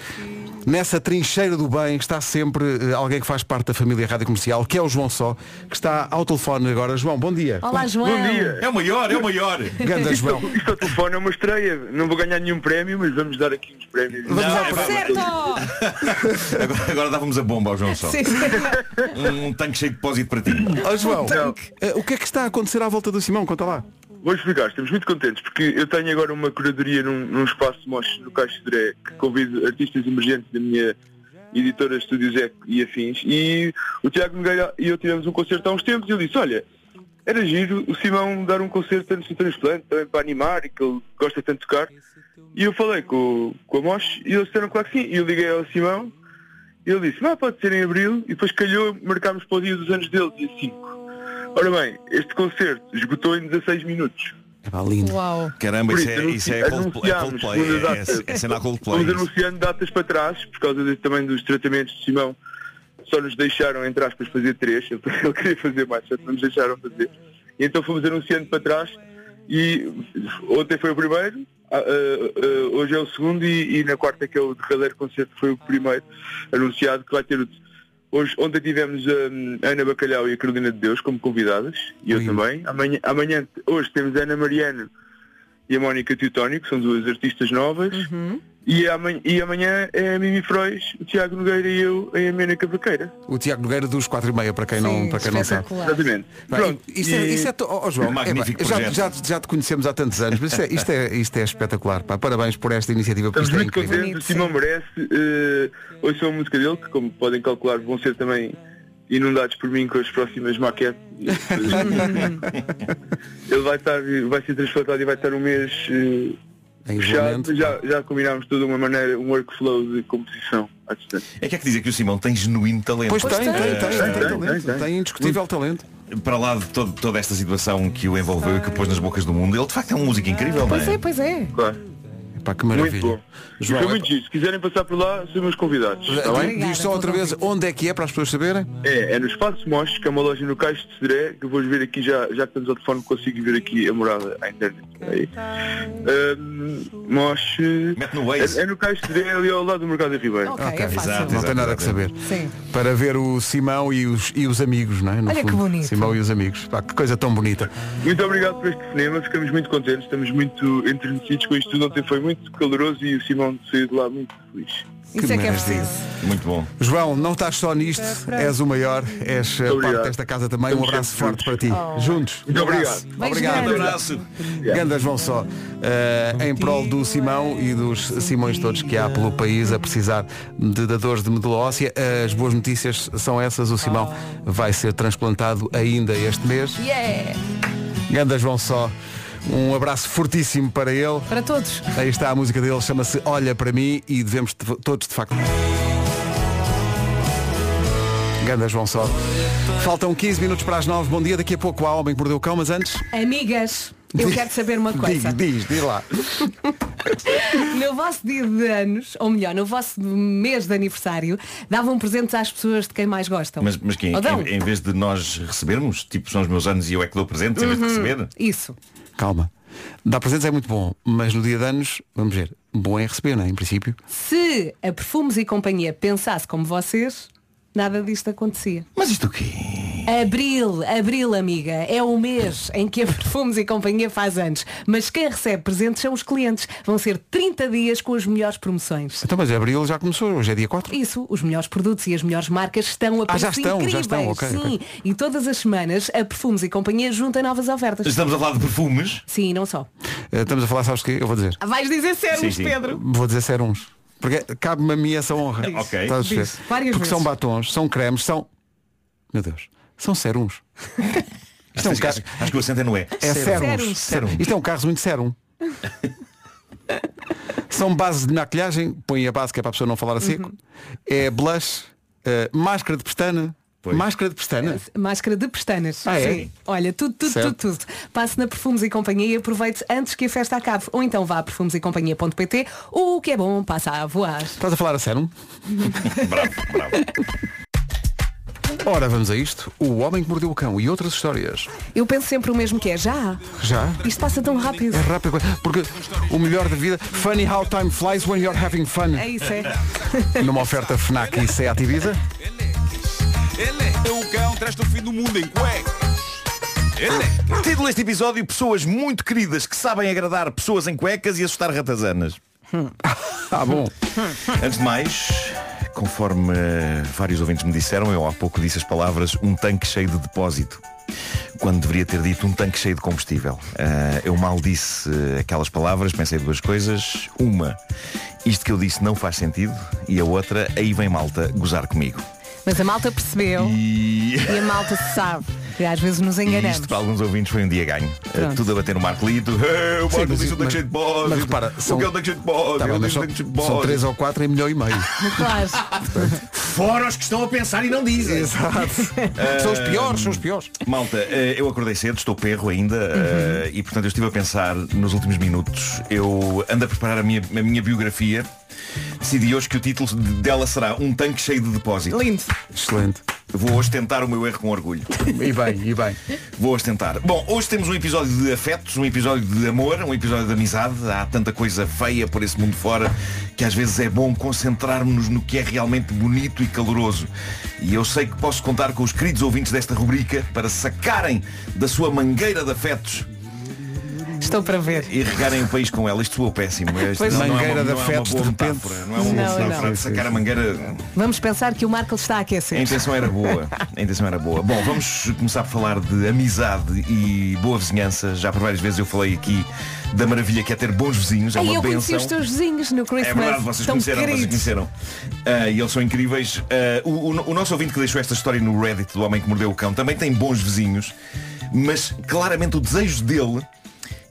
nessa trincheira do bem está sempre eh, alguém que faz parte da família Rádio Comercial, que é o João Só, que está ao telefone agora. João, bom dia. Olá, João. É o maior, é o maior. Ganda João. Isto ao telefone é uma estreia. Não vou ganhar nenhum prémio, mas vamos dar aqui uns prémios. Vamos Não, ao é prémio. Agora, agora dávamos a bomba ao João só. Sim. Um, um tanque cheio de depósito para ti. Ó João, Não. eh, o que é que está a acontecer à volta do Simão? Conta lá. Vou explicar, estamos muito contentes porque eu tenho agora uma curadoria num, num espaço mostras no Caixo Dré que convido artistas emergentes da minha editora Estúdios Eco e afins e o Tiago Nogueira e eu tivemos um concerto há uns tempos e ele disse, olha, era giro o Simão dar um concerto antes do transplante também para animar e que ele gosta tanto de tocar. E eu falei com, com a Mosh e eles disseram claro que sim. E eu liguei ao Simão e ele disse, ah, pode ser em Abril. E depois calhou, marcámos para o dia dos anos dele, dia 5 Ora bem, este concerto esgotou em 16 minutos. É pá, lindo. Uau. Caramba, Por isso é, isso é Coldplay. é anunciámos Coldplay, segunda é, data. é, é cena Coldplay. Fomos anunciando datas para trás, por causa de- também dos tratamentos de Simão. Só nos deixaram, entre aspas, fazer três. Ele, ele queria fazer mais, só que não nos deixaram fazer. E então fomos anunciando para trás. E ontem foi o primeiro, ah, ah, ah, hoje é o segundo e, e na quarta, que é o derradeiro concerto, foi o primeiro anunciado, que vai ter o... Hoje, ontem tivemos hum, a Ana Bacalhau e a Carolina de Deus como convidadas, e eu Lindo. também. Amanhã, amanhã, hoje temos a Ana Mariano e a Mónica Teutónico, que são duas artistas novas. E, amanhã, e amanhã é a Mimi Frois, o Tiago Nogueira e eu em Amena Cavaqueira. O Tiago Nogueira dos 4 e meia, para quem não, Sim, para quem não sabe. espetacular. Exatamente. Bem, Pronto. isto é, e- isso é to- ó, ó, João, Um magnífico é, pá, já, projeto. já, já te conhecemos há tantos anos, mas isto é, isto é, isto é espetacular. Pá. Parabéns por esta iniciativa, Estamos é muito contentes, o Simão merece. Uh, ouçam a música dele, que como podem calcular vão ser também inundados por mim com as próximas maquetes. Ele vai estar, vai ser transplantado e vai estar um mês uh, Isolamento. Já, já combinámos toda uma maneira, um workflow de composição à distância. É que é que dizer que o Simão tem genuíno talento. Pois tem, tem, tem, tem, tem, talento, tem, tem. tem indiscutível talento. Para lá de todo- toda esta situação que o envolveu e que o pôs nas bocas do mundo, ele de facto é um músico incrível, não Pois é, pois é. Claro. Pá, que Muito maravilha. E João, foi muito giro. Se quiserem passar por lá, são meus convidados. Está bem? Obrigada diz só outra vez onde é que é para as pessoas saberem. É, é no Espaço Mosh, que é uma loja no Caixo de Cedré, que eu vou ver aqui já, já que estamos ao telefone, consigo ver aqui a morada à internet. Aí. Ahm, Mosh. Mete no Waze. É, é no Caixo de Cedré, ali ao lado do Mercado de Ribeiro. Ok, Ok, é fácil. exato. Não tem nada que saber. Sim. Para ver o Simão e os, e os amigos, não é? No Olha que fundo. bonito. Simão e os amigos. Pá, que coisa tão bonita. Muito obrigado por este cinema, ficamos muito contentes, estamos muito enternecidos com isto tudo. Ontem foi muito caloroso e o Simão saiu de lá muito feliz. Isso é que é maravilha. preciso. Muito bom. João, não estás só nisto, és o maior, és parte desta casa também. Um abraço forte para ti. Oh. Juntos. Muito Um abraço. obrigado. Obrigado. Um abraço. Gandas vão só. eh, em prol do Simão e dos Simões todos que há pelo país a precisar de dadores de medula óssea. As boas notícias são essas. O Simão vai ser transplantado ainda este mês. Yeah! Gandas vão só. Um abraço fortíssimo para ele. Para todos. Aí está a música dele, chama-se Olha para mim e devemos de- todos de facto. Gandas vão só. Faltam 15 minutos para as 9. Bom dia, daqui a pouco há Homem que Mordeu o Cão, mas antes. Amigas, eu quero saber uma coisa. Diz, diz, diz lá. No vosso dia de anos, ou melhor, no vosso mês de aniversário, davam presentes às pessoas de quem mais gostam. Mas, mas quem, em, em vez de nós recebermos, tipo são os meus anos e eu é que dou presentes, em vez de Uhum. receber, Isso. Calma. Dar presentes é muito bom, mas no dia de anos, vamos ver, bom é receber, não é? Em princípio. Se a Perfumes e Companhia pensasse como vocês, nada disto acontecia. Mas isto o quê? Abril, abril, amiga, é o mês em que a Perfumes e Companhia faz anos. Mas quem recebe presentes são os clientes. Vão ser 30 dias com as melhores promoções. Então, mas abril já começou, hoje é dia 4. Isso, os melhores produtos e as melhores marcas estão a Ah, já estão, já incríveis. estão, ok, Sim, ok. e todas as semanas a Perfumes e Companhia junta novas ofertas. Estamos a falar de perfumes. Sim, não só. Eh, Estamos a falar, sabes o quê? Eu vou dizer. Vais dizer Sim, sim. Pedro. Vou dizer ser uns. Porque cabe-me a mim essa honra. Diz. Ok. Estás a ver? Diz. Várias Porque vezes. são batons, são cremes, são. Meu Deus. São serums. Isto é um acho, carro. acho que o acento é não é. É serums. Serums. Serums. Isto é um carro muito serum. São bases de maquilhagem, põe a base que é para a pessoa não falar a seco. Uhum. É blush, eh, máscara de pestana. Pois. Máscara de pestana. Máscara de pestanas. Ah, é? Sim. Olha, tudo, tudo, Certo. tudo, tudo. Passe na Perfumes e Companhia e aproveite antes que a festa acabe. Ou então vá a perfumesecompanhia.pt O que é bom, passa a voar. Estás a falar a sério? Bravo, bravo. Ora, vamos a isto. O Homem que Mordeu o Cão e outras histórias. Eu penso sempre o mesmo que é. Já. Já? Isto passa tão rápido. É rápido. Porque o melhor da vida. Funny how time flies when you're having fun. É isso, é. Numa oferta FNAC e Seat Ibiza. Ele é o cão, traz-te o fim do mundo em cuecas. Ele Título deste episódio, pessoas muito queridas que sabem agradar pessoas em cuecas e assustar ratazanas. Ah, bom. Antes de mais, conforme eh, vários ouvintes me disseram, eu há pouco disse as palavras um tanque cheio de depósito. Quando deveria ter dito um tanque cheio de combustível. Ah, eu mal disse eh, aquelas palavras, pensei duas coisas. Uma, isto que eu disse não faz sentido. E a outra, aí vem malta gozar comigo. Mas a malta percebeu E... e a malta sabe que às vezes nos E enganamos. isto para alguns ouvintes foi um dia ganho. Pronto. Uh, tudo a bater no. Hey, o Marco mas- disse o tanque mas- cheio de pós. mas repara, são- O que é de? Tá bem, são, de são pós. três ou quatro em milhão e meio. Claro. Fora os que estão a pensar e não dizem. Exato. são os piores, são os piores. Malta, eh, eu acordei cedo, estou perro ainda eh, e portanto eu estive a pensar nos últimos minutos. Eu ando a preparar a minha, a minha biografia. Decidi hoje que o título de- dela será Um Tanque Cheio de Depósito. Lindo. Excelente. Vou hoje tentar o meu erro com orgulho. E bem, e bem. Vou hoje tentar. Bom, hoje temos um episódio de afetos, um episódio de amor, um episódio de amizade. Há tanta coisa feia por esse mundo fora que às vezes é bom concentrarmos-nos no que é realmente bonito e caloroso. E eu sei que posso contar com os queridos ouvintes desta rubrica para sacarem da sua mangueira de afetos Estou para ver. e regarem o país com ela. Isto soou péssimo. Isto Pois, não, é mangueira não é uma afetos, boa de repente. metáfora. Não é uma boa Não, metáfora de sacar a mangueira Vamos pensar que o Marco está a a aquecer. intenção era boa. A intenção era boa. Bom, vamos começar por falar de amizade e boa vizinhança. Já por várias vezes eu falei aqui da maravilha que é ter bons vizinhos. É uma eu conheci benção. os teus vizinhos no É Christmas. verdade, vocês Tão conheceram, vocês queridos. conheceram. Ah, e eles são incríveis. Ah, o, o- o nosso ouvinte que deixou esta história no Reddit do Homem que Mordeu o Cão também tem bons vizinhos, mas claramente o desejo dele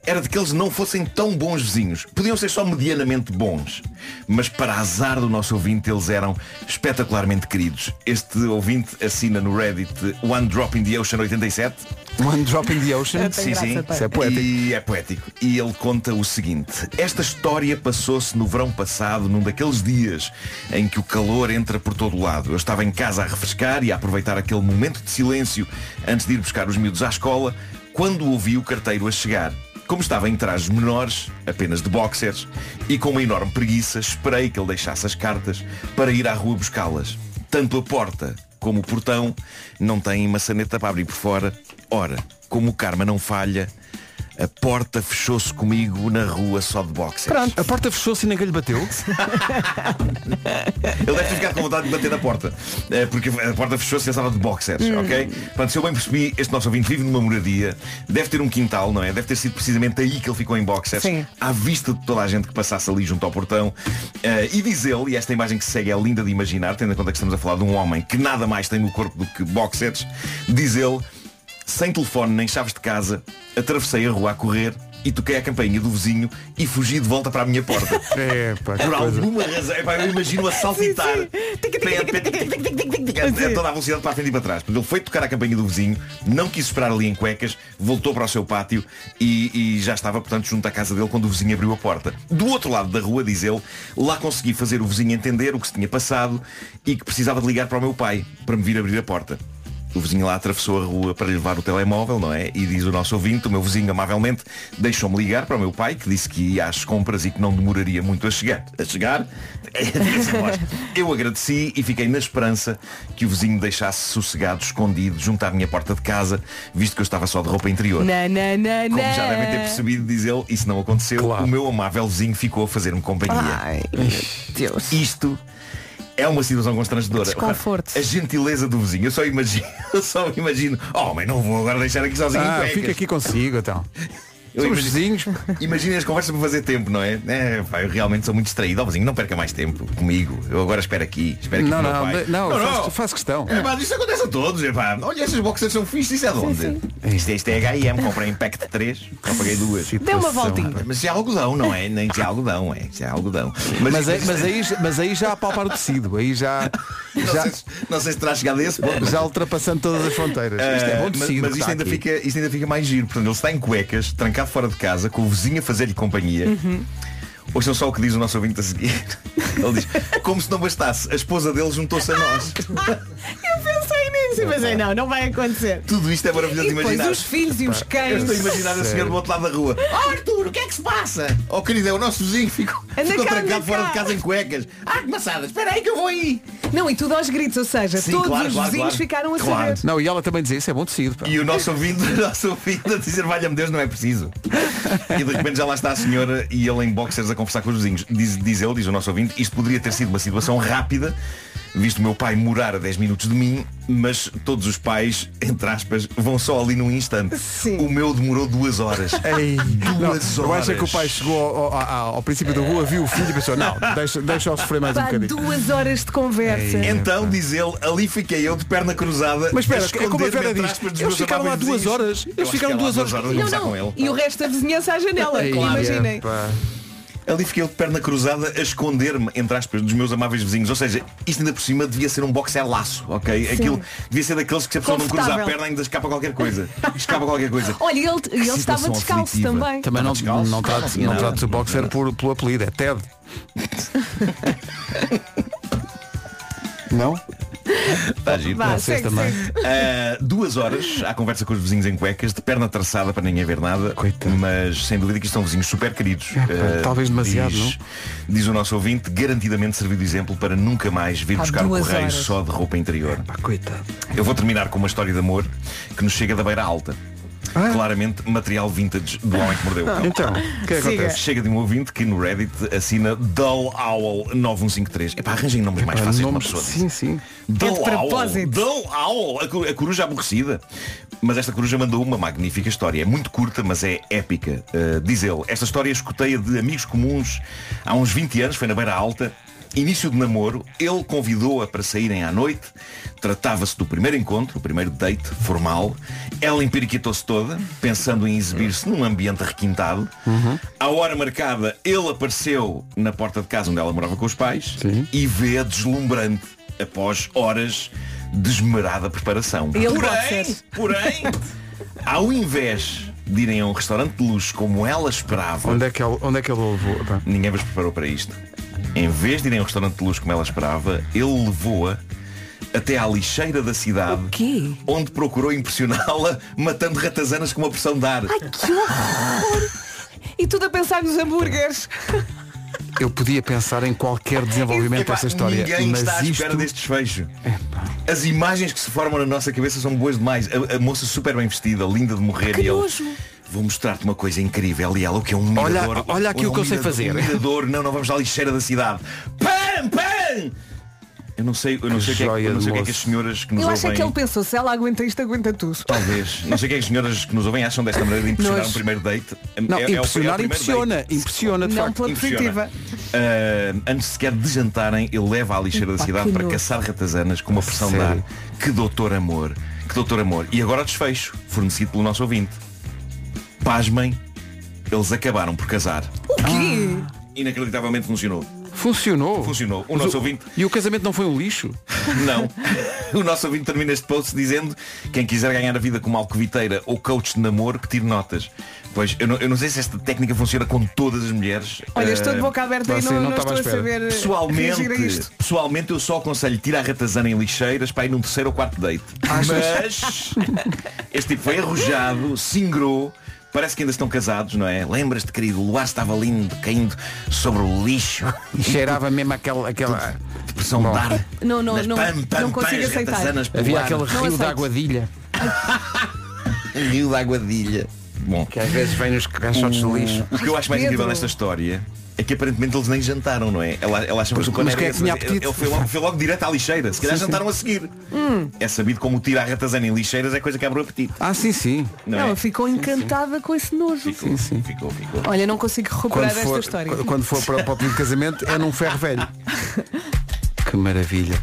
era de que eles não fossem tão bons vizinhos. Podiam ser só medianamente bons. Mas para azar do nosso ouvinte, eles eram espetacularmente queridos. Este ouvinte assina no Reddit One Drop in the Ocean 87. One drop in the ocean. Sim, sim. Isso é poético. E é poético. E ele conta o seguinte. Esta história passou-se no verão passado, num daqueles dias em que o calor entra por todo o lado. Eu estava em casa a refrescar e a aproveitar aquele momento de silêncio antes de ir buscar os miúdos à escola, quando ouvi o carteiro a chegar. Como estava em trajes menores, apenas de boxers, e com uma enorme preguiça, esperei que ele deixasse as cartas para ir à rua buscá-las. Tanto a porta como o portão não têm maçaneta para abrir por fora. Ora, como o karma não falha, A porta fechou-se comigo na rua só de boxers. Pronto. A porta fechou-se e ninguém lhe bateu. Ele deve ter ficado com vontade de bater na porta. eh, Porque a porta fechou-se e ele estava de boxers, Hum. ok? Portanto, se eu bem percebi, este nosso ouvinte vive numa moradia, deve ter um quintal, não é? Deve ter sido precisamente aí que ele ficou em boxers, Sim. à vista de toda a gente que passasse ali junto ao portão. Eh, e diz ele, e esta imagem que se segue é linda de imaginar, tendo em conta que estamos a falar de um homem que nada mais tem no corpo do que boxers, diz ele, sem telefone nem chaves de casa, atravessei a rua a correr e toquei a campainha do vizinho e fugi de volta para a minha porta. É, pá, Por coisa. alguma razão, epá, eu imagino a saltitar a toda a velocidade para a frente e para trás. Ele foi tocar a campainha do vizinho, não quis esperar ali em cuecas, voltou para o seu pátio e, e já estava, portanto, junto à casa dele quando o vizinho abriu a porta. Do outro lado da rua, diz ele, lá consegui fazer o vizinho entender o que se tinha passado e que precisava de ligar para o meu pai para me vir abrir a porta. O vizinho lá atravessou a rua para lhe levar o telemóvel, não é? E diz o nosso ouvinte, o meu vizinho amavelmente deixou-me ligar para o meu pai, que disse que ia às compras e que não demoraria muito a chegar. A chegar? Voz. Eu agradeci e fiquei na esperança que o vizinho me deixasse sossegado, escondido, junto à minha porta de casa, visto que eu estava só de roupa interior. Na, na, na, Como já devem ter percebido, diz ele, isso não aconteceu. O meu amável vizinho ficou a fazer-me companhia. Ai, meu Deus. Isto é uma situação constrangedora. Desconforto. A gentileza do vizinho. Eu só imagino, eu só imagino, oh, mas não vou agora deixar aqui sozinho Ah, cuecas." fica aqui consigo, então. Eu Somos imagino- vizinhos. Imaginem as conversas para fazer tempo, não é? é pá, eu realmente sou muito distraído. Ó vizinho, não perca mais tempo comigo. Eu agora espero aqui. Espero aqui Não, não, pai. de- não, faço- faço questão. É, pá, isso acontece a todos. É, pá. Olha, essas boxers são fixas. Isso é de onde? Isto, é- isto é H&M. Comprei de 3. Só paguei duas. Dê uma voltinha. Mas é algodão, não é? Nem isso é algodão, é. Isso é algodão. Mas, aí, mas, aí, mas aí já a palpar o tecido. Aí já. Não, já sei, se- não sei se terá chegado a esse ponto. já ultrapassando todas as fronteiras. Isto é bom mas, tecido. mas que isto, está ainda aqui. fica, isto ainda fica mais giro. Portanto, ele está em cuecas, trancado fora de casa, com o vizinho a fazer-lhe companhia. Uhum. Ouçam só o que diz o nosso ouvinte a seguir. Ele diz, como se não bastasse, a esposa dele juntou-se a nós. Eu nisso e pensei, não, não vai acontecer. Tudo isto é maravilhoso E de depois imaginar. os filhos e os Eu cães. estou a imaginar a senhora do outro lado da rua. Oh, Arthur, o que é que se passa? Oh querido, é o nosso vizinho ficou, Anda ficou cá, trancado fora cá. de casa em cuecas. Ah, que maçada, espera aí que eu vou aí. Não, e tudo aos gritos, ou seja, Sim, todos claro, os claro, vizinhos claro. ficaram a Claro. saber. Não, e ela também dizia isso é bom tecido. pá. E o nosso ouvinte, o nosso ouvinte a dizer, valha-me Deus, não é preciso. E de repente já lá está a senhora e ele em boxers a conversar com os vizinhos. Diz, diz ele, diz o nosso ouvinte, isto poderia ter sido uma situação rápida, visto o meu pai morar a 10 minutos de mim, mas todos os pais, entre aspas, vão só ali num instante. O meu demorou duas horas. Ei, Duas não, eu acho é que o horas. pai chegou ao, ao- ao princípio da rua, viu o filho e pensou, não, deixa, deixa-o sofrer mais um Pá, bocadinho. duas horas de conversa. Então, diz ele, ali fiquei eu de perna cruzada. Mas espera, a é como a Vera diz. Eles ficaram lá duas horas. Eu Eles ficaram duas horas. Não, não. com ele. E o resto da vizinhança à janela, Ei, imaginem. pá. Ali fiquei eu de perna cruzada a esconder-me, entre aspas, dos meus amáveis vizinhos. Ou seja, isto ainda por cima devia ser um boxer laço, ok? Aquilo devia ser daqueles que se a pessoa não cruza a perna ainda escapa qualquer coisa. Escapa qualquer coisa. Olha, ele, ele estava descalço aflitiva. também. Também não, descalço? não, Ah, trate, não trates o boxer por, pelo apelido, é Ted. não? Está giro. Vá, Vocês segue, também. segue. Ah, duas horas à conversa com os vizinhos em cuecas, de perna traçada para ninguém ver nada, Coitado. mas sem dúvida que isto são vizinhos super queridos. É, Ah, talvez demasiado, diz, Diz o nosso ouvinte, garantidamente serviu de exemplo para nunca mais vir Há buscar o correio horas. só de roupa interior. Pá, coitado. Eu vou terminar com uma história de amor que nos chega da beira alta. Claramente material vintage do homem que mordeu o cão. Então, o que é que acontece? Chega de um ouvinte que no Reddit assina Dull Owl 9153. Epá, arranjem nomes mais fáceis de uma nomes- pessoa. Sim, sim. Dull É de Owl, propósito. Dull Owl, a coruja aborrecida. Mas esta coruja mandou uma magnífica história. É muito curta, mas é épica. Uh, diz ele, esta história escutei-a de amigos comuns há uns 20 anos, foi na Beira Alta. Início de namoro, ele convidou-a para saírem à noite. Tratava-se do primeiro encontro, o primeiro date formal. Ela empiriquitou-se toda, pensando em exibir-se num ambiente requintado. À hora marcada, ele apareceu na porta de casa onde ela morava com os pais Sim. e vê-a deslumbrante após horas de esmerada preparação. E ele Porém, porém, ao invés de irem a um restaurante de luxo como ela esperava, Onde é que ele, onde é que ele levou? Ninguém vos preparou para isto. Em vez de irem a um restaurante de luxo como ela esperava, ele levou-a até à lixeira da cidade, O quê? onde procurou impressioná-la matando ratazanas com uma pressão de ar. Que horror! E tudo a pensar nos hambúrgueres. Eu podia pensar em qualquer desenvolvimento Epá, dessa história, Ninguém mas está à isto... espera deste desfecho. As imagens que se formam na nossa cabeça são boas demais. A, a moça super bem vestida, linda de morrer Que e ele nojo. Vou mostrar-te uma coisa incrível e ela o que é um Olha- mirador. olha aqui o que eu sei fazer. Um mirador, não, não vamos à lixeira da cidade. Pam, pam! Eu não sei, eu não sei, o que, é, eu não sei o que é que as senhoras que nos Eu acho é ouvem. que ele pensou, se ela aguenta isto, aguenta tudo. Talvez. Não sei o que é que as senhoras que nos ouvem acham desta maneira de impressionar um primeiro date. Não, É- é o- é o impressionar, primeiro impressiona. date. Impressiona, de Não facto. pela Impressiona. positiva. Ah, antes sequer de jantarem, ele leva à lixeira da cidade para caçar ratazanas com uma pressão de ar. Que doutor amor. Que doutor amor. E agora o desfecho, fornecido pelo nosso ouvinte. Pasmem, eles acabaram por casar. O quê? Inacreditavelmente funcionou. Funcionou. Funcionou. O Mas nosso ouvinte E o casamento não foi um lixo? Não. O nosso ouvinte termina este post dizendo quem quiser ganhar a vida como alcoviteira ou coach de namoro, que tire notas. Pois, eu não, eu não sei se esta técnica funciona com todas as mulheres. Olha, estou de Eh, boca aberta e você não, não não estava à estou a espera. saber reagir a Pessoalmente, isto. pessoalmente eu só aconselho tirar a ratazana em lixeiras para ir num terceiro ou quarto date. Mas este tipo foi arrojado, singrou, parece que ainda estão casados, não é? Lembras-te, querido, o luar estava lindo, caindo sobre o lixo. E cheirava mesmo aquela. aquela... Pressão de ar. Não, não, não, pam, pam, não pam, consigo as aceitar. Havia aquele rio de aceito. aguadilha. rio de aguadilha. Bom, Que às vezes vem nos caixotes de lixo. o que eu acho mais incrível nesta história é que aparentemente eles nem jantaram, não é? Ela, ela achava que o quem é esse, apetite? Ele foi logo, foi logo direto à lixeira. Se calhar Sim, sim. jantaram a seguir. Hum. É sabido como tirar a ratazana em lixeiras é coisa que abre o apetite. Ah, sim, sim. Não Ela é? ficou encantada com esse nojo. Ficou, ficou, ficou. Olha, não consigo recuperar esta história. quando for para, para o pedido de casamento é num ferro velho. Que maravilha.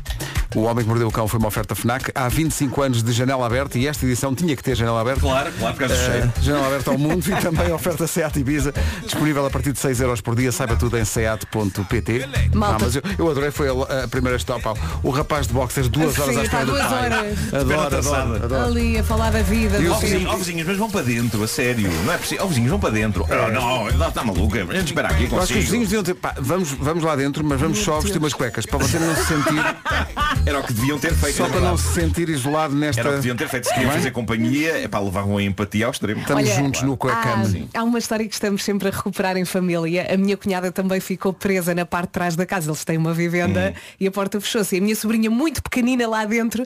O Homem que Mordeu o Cão foi uma oferta FNAC. Há 25 anos de janela aberta e esta edição tinha que ter janela aberta. Claro, claro, por causa do Eh, cheiro. janela aberta ao mundo e também a oferta Seat Ibiza disponível a partir de 6 euros por dia. Saiba tudo em seat.pt. Malta. Ah, mas eu, eu adorei, foi a, a primeira stop. O rapaz de boxers duas horas à espera do duas pai. horas. Adoro, adoro, traçada. adoro. Ali a falar da vida. E Ó vizinhos, ó vizinhos, mas vão para dentro, a sério. Não é preciso. Ó vizinhos, vão para dentro. Não, não, está tá maluca. A gente espera aqui Eu acho que os consigo. vizinhos deviam dizer, pá, vamos, vamos lá dentro, mas vamos só vestir umas cuecas para você não se sentir, Era o que deviam ter feito. só é para não se sentir isolado nesta. Era o que deviam ter feito. Se queriam fazer companhia, é para levavam a empatia ao extremo. Estamos Olha, juntos no há, cama. há uma história que estamos sempre a recuperar em família. A minha cunhada também ficou presa na parte de trás da casa. Eles têm uma vivenda Hum. e a porta fechou-se. E a minha sobrinha muito pequenina lá dentro.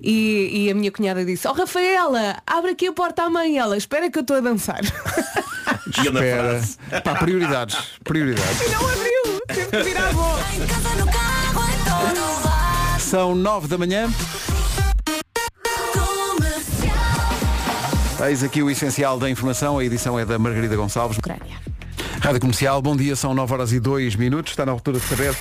E, e a minha cunhada disse, oh Rafaela, abre aqui a porta à mãe. Ela, espera que eu estou a dançar. E Espera. Pá, prioridades. Prioridades. e não abriu. Teve que virar a voz. São 9 da manhã. Eis aqui o essencial da informação. A edição é da Margarida Gonçalves. Ucrânia. Rádio Comercial, bom dia, são 9 horas e 2 minutos. Está na altura de saber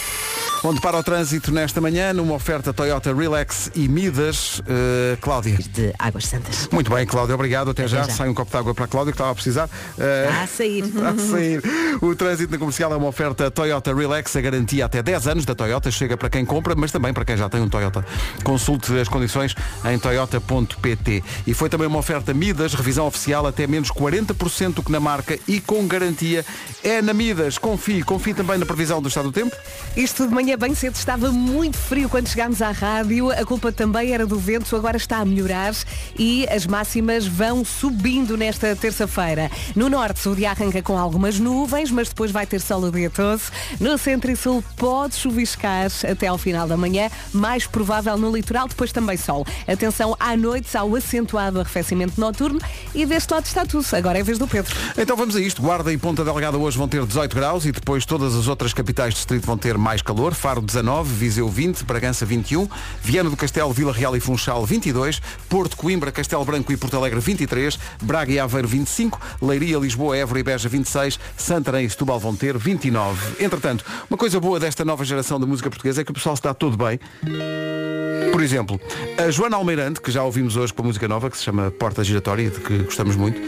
onde para o trânsito nesta manhã, numa oferta Toyota Relax e Midas. Uh, Cláudia. De Águas Santas. Muito bem, Cláudia, obrigado. Até, já. já. Sai um copo de água para a Cláudia, que estava a precisar. Uh, Está a sair. Está a sair. O trânsito na comercial é uma oferta Toyota Relax, a garantia até 10 anos da Toyota, chega para quem compra, mas também para quem já tem um Toyota. Consulte as condições em toyota.pt. E foi também uma oferta Midas, revisão oficial até menos 40% do que na marca e com garantia. É na Midas, confie, confie também na previsão do estado do tempo. Isto de manhã bem cedo estava muito frio quando chegámos à rádio. A culpa também era do vento, agora está a melhorar e as máximas vão subindo nesta terça-feira. No norte o dia arranca com algumas nuvens, mas depois vai ter sol o dia todo. No centro e sul pode chuviscar até ao final da manhã, mais provável no litoral, depois também sol. Atenção à noite ao acentuado arrefecimento noturno e deste lado está tudo. Agora é vez do Pedro. Então vamos a isto. Guarda e Ponta Delgada hoje vão ter 18 graus e depois todas as outras capitais de distrito vão ter mais calor. Faro 19, Viseu 20, Bragança 21, Viana do Castelo, Vila Real e Funchal 22, Porto, Coimbra, Castelo Branco e Porto Alegre 23, Braga e Aveiro 25, Leiria, Lisboa, Évora e Beja 26, Santarém e Setúbal vão ter 29. Entretanto, uma coisa boa desta nova geração da música portuguesa é que o pessoal se dá todo bem. Por exemplo, a Joana Almeirante, que já ouvimos hoje com a música nova, que se chama Porta Giratória, de que gostamos muito,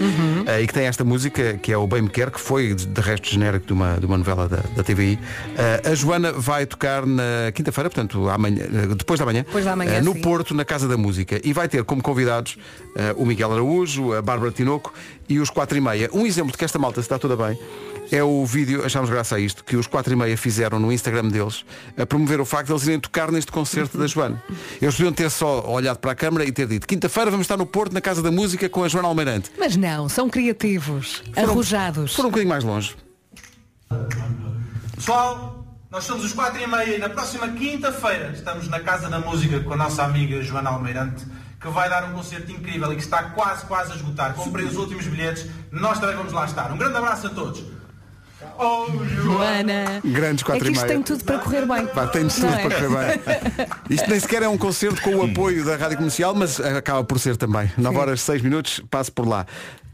eh, e que tem esta música, que é o Bem Me Quer, que foi, de de resto, genérico de uma, de uma novela da, da TVI. Eh, a Joana vai tocar na quinta-feira, portanto, amanhã, eh, depois da manhã, Depois da manhã, eh, no sim. Porto, na Casa da Música. E vai ter como convidados eh, o Miguel Araújo, a Bárbara Tinoco e os 4 e meia. Um exemplo de que esta malta se dá toda bem é o vídeo, achámos graça a isto, que os 4 e meia fizeram no Instagram deles a promover o facto de eles irem tocar neste concerto da Joana. Eles podiam ter só olhado para a câmara e ter dito quinta-feira vamos estar no Porto, na Casa da Música, com a Joana Almeirante. Mas não, são criativos, arrojados. Foram um bocadinho mais longe. Pessoal, nós somos os 4 e meia e na próxima quinta-feira estamos na Casa da Música com a nossa amiga Joana Almeirante, que vai dar um concerto incrível e que está quase, quase a esgotar. Comprei os últimos bilhetes, nós também vamos lá estar. Um grande abraço a todos. Oh, Joana. Grandes É quatro que e isto meia. tem tudo para correr bem. Pá, tem tudo Não é? para correr bem. Isto nem sequer é um concerto com o apoio da Rádio Comercial, mas acaba por ser também. 9 horas 6 minutos, passo por lá.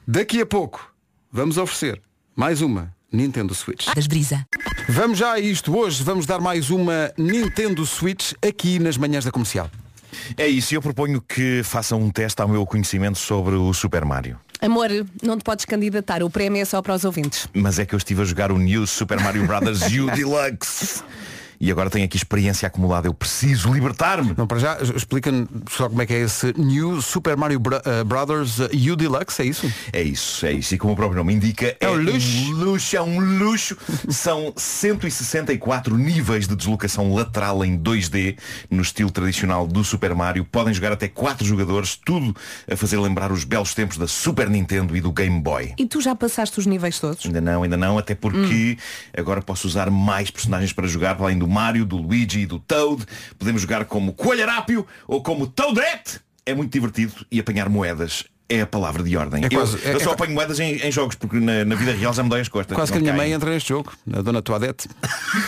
Daqui a pouco, vamos oferecer mais uma Nintendo Switch. Das brisa. Vamos já a isto. Hoje vamos dar mais uma Nintendo Switch aqui nas manhãs da comercial. É isso, e eu proponho que façam um teste ao meu conhecimento sobre o Super Mario. Amor, não te podes candidatar. O prémio é só para os ouvintes. Mas é que eu estive a jogar o New Super Mario Bros. U Deluxe. E agora tenho aqui experiência acumulada. Eu preciso libertar-me. Não, para já, explica-me só como é que é esse New Super Mario uh, Brothers uh, U Deluxe, é isso? É isso, é isso. E como o próprio nome indica, é, um luxo. é um luxo. São 164 níveis de deslocação lateral em 2D, no estilo tradicional do Super Mario. Podem jogar até 4 jogadores, tudo a fazer lembrar os belos tempos da Super Nintendo e do Game Boy. E tu já passaste os níveis todos? Ainda não, ainda não, até porque agora posso usar mais personagens para jogar, além do Mario, do Luigi e do Toad. Podemos jogar como Coelharápio ou como Toadette. É muito divertido e apanhar moedas é a palavra de ordem. É eu quase- é- eu só é- apanho moedas em, em jogos, porque na, na vida real já me dói as costas. Quase que a minha caem. mãe entra neste jogo, a dona Toadette.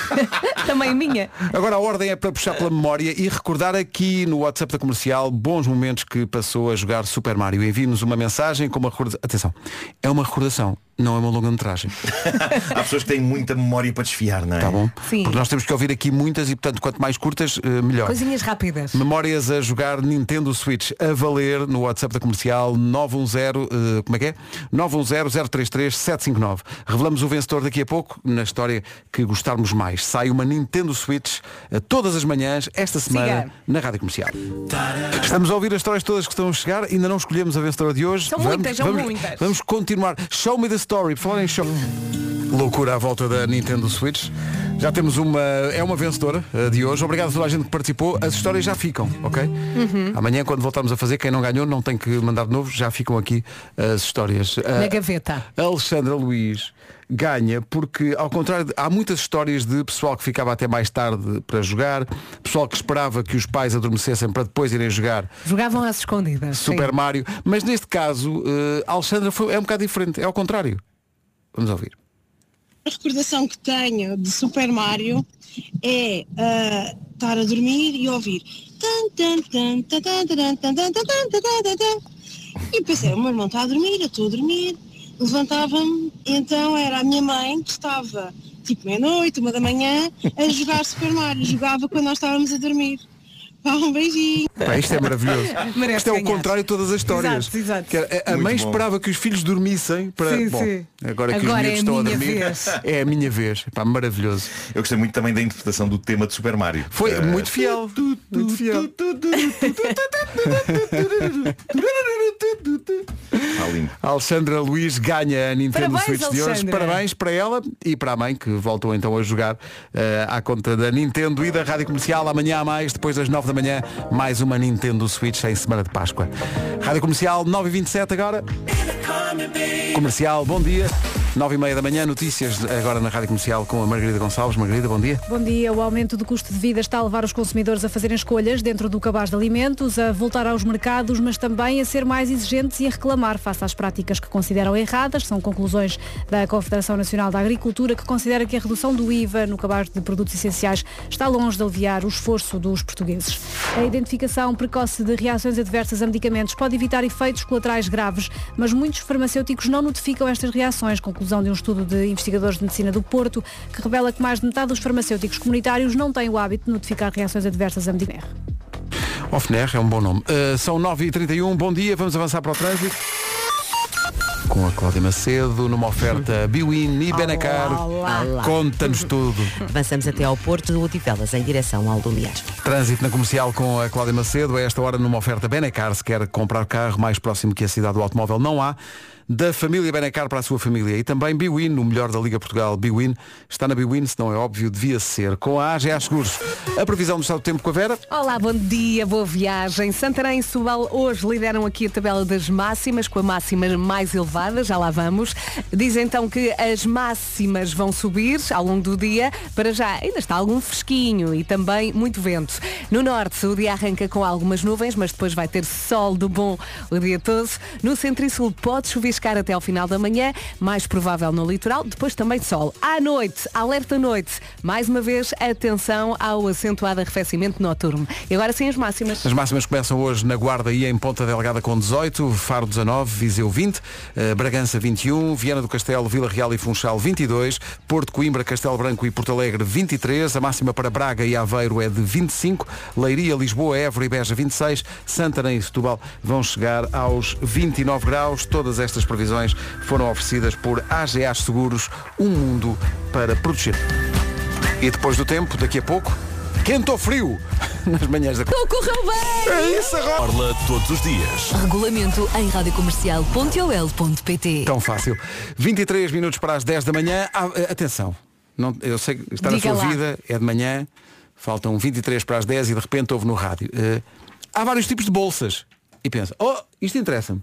Também minha. Agora a ordem é para puxar pela memória e recordar aqui no WhatsApp da comercial bons momentos que passou a jogar Super Mario. Envie-nos uma mensagem com uma recordação. Atenção, é uma recordação, não é uma longa-metragem. Há pessoas que têm muita memória para desfiar, não é? Tá bom? Sim. Porque nós temos que ouvir aqui muitas e, portanto, quanto mais curtas, eh, melhor. Coisinhas rápidas. Memórias a jogar Nintendo Switch a valer no WhatsApp da comercial 910, eh, como é que é? 910-033-759. Revelamos o vencedor daqui a pouco, na história que gostarmos mais. Sai uma Nintendo Switch eh, todas as manhãs, esta semana, Siga. na Rádio Comercial. Estamos a ouvir as histórias todas que estão a chegar, ainda não escolhemos a vencedora de hoje. São vamos, muitas, são vamos, muitas. Vamos continuar. Show me the story. Por falar em show. Loucura à volta da Nintendo Switch. Já temos uma. É uma vencedora eh, de hoje. Obrigado a toda a gente que participou. As histórias já ficam, ok? Uhum. Amanhã, quando voltarmos a fazer, quem não ganhou não tem que mandar de novo, já ficam aqui as histórias. Na Eh, gaveta. Alexandra Luiz ganha porque, ao contrário, há muitas histórias de pessoal que ficava até mais tarde para jogar, pessoal que esperava que os pais adormecessem para depois irem jogar. Jogavam às escondidas. Super sim. Mario. Mas neste caso, uh, Alexandra foi, é um bocado diferente, é ao contrário. Vamos ouvir. A recordação que tenho de Super Mario é uh, estar a dormir e ouvir. E pensei, o meu irmão está a dormir, eu estou a dormir, levantava-me então era a minha mãe que estava tipo meia-noite, uma da manhã a jogar Super Mario, jogava quando nós estávamos a dormir um beijinho Pá, isto é maravilhoso. Merece isto é o ganhar. contrário de todas as histórias. Exato, exato. Que a a mãe bom. esperava que os filhos dormissem para. Sim, Bom, sim. agora que Agora os é miúdos estão a minha dormir. vez. É a minha vez. Pá, maravilhoso. Eu gostei muito também da interpretação do tema de Super Mario. Foi Eh, muito fiel. Muito fiel. A Alexandra Luiz ganha a Nintendo Parabéns, Switch de hoje. Parabéns para ela e para a mãe que voltou então a jogar eh, à conta da Nintendo e da Rádio Comercial. Amanhã a mais, depois das 9 da manhã, mais uma Nintendo Switch em semana de Páscoa. Rádio Comercial 9h27 agora. Comercial, bom dia. 9 e meia da manhã, notícias agora na Rádio Comercial com a Margarida Gonçalves. Margarida, bom dia. Bom dia. O aumento do custo de vida está a levar os consumidores a fazerem escolhas dentro do cabaz de alimentos, a voltar aos mercados, mas também a ser mais exigentes e a reclamar face às práticas que consideram erradas. São conclusões da Confederação Nacional da Agricultura, que considera que a redução do IVA no cabaz de produtos essenciais está longe de aliviar o esforço dos portugueses. A identificação precoce de reações adversas a medicamentos pode evitar efeitos colaterais graves, mas muitos farmacêuticos não notificam estas reações. Conclusão de um estudo de investigadores de medicina do Porto, que revela que mais de metade dos farmacêuticos comunitários não têm o hábito de notificar reações adversas a medicamentos. Ofner é um bom nome. Uh, são 9h31, bom dia, vamos avançar para o trânsito. Com a Cláudia Macedo, numa oferta Biwin e Benacar. Conta-nos tudo. Avançamos até ao Porto de Odivelas, em direção ao Lumiar. Trânsito na comercial com a Cláudia Macedo, a esta hora numa oferta Benacar, se quer comprar carro mais próximo que a cidade do automóvel, não há. Da família Benacar para a sua família. E também Biwin, o melhor da Liga Portugal. Biwin está na Biwin, se não é óbvio, devia ser. Com a AGA Seguros. A previsão do estado do tempo com a Vera. Olá, bom dia, boa viagem. Santarém e Subal hoje lideram aqui a tabela das máximas, com a máxima mais elevada. já lá vamos. Diz então que as máximas vão subir ao longo do dia. Para já ainda está algum fresquinho e também muito vento. No norte o dia arranca com algumas nuvens, mas depois vai ter sol do bom o dia todo. No centro e sul pode chuviscar até ao final da manhã, mais provável no litoral, depois também sol. À noite, alerta noite, mais uma vez atenção ao acentuado arrefecimento noturno. E agora sim as máximas. As máximas começam hoje na Guarda e em Ponta Delgada com 18, Faro 19, Viseu 20, eh, Bragança 21, Viana do Castelo, Vila Real e Funchal 22, Porto Coimbra, Castelo Branco e Porto Alegre 23, a máxima para Braga e Aveiro é de 25, Leiria, Lisboa, Évora e Beja 26, Santarém e Setúbal vão chegar aos 29 graus. Todas estas previsões foram oferecidas por AGA Seguros, um mundo para proteger. E depois do tempo, daqui a pouco, quente ou frio, nas manhãs da... Tudo correu bem! É isso agora! Orla todos os dias. Regulamento em radiocomercial.ol.pt Tão fácil. 23 minutos para as 10 da manhã. Ah, eh, atenção, não, eu sei que está na Diga sua lá. vida, é de manhã, faltam 23 para as 10 e de repente houve no rádio. Eh, há vários tipos de bolsas. E pensa, oh, isto interessa-me.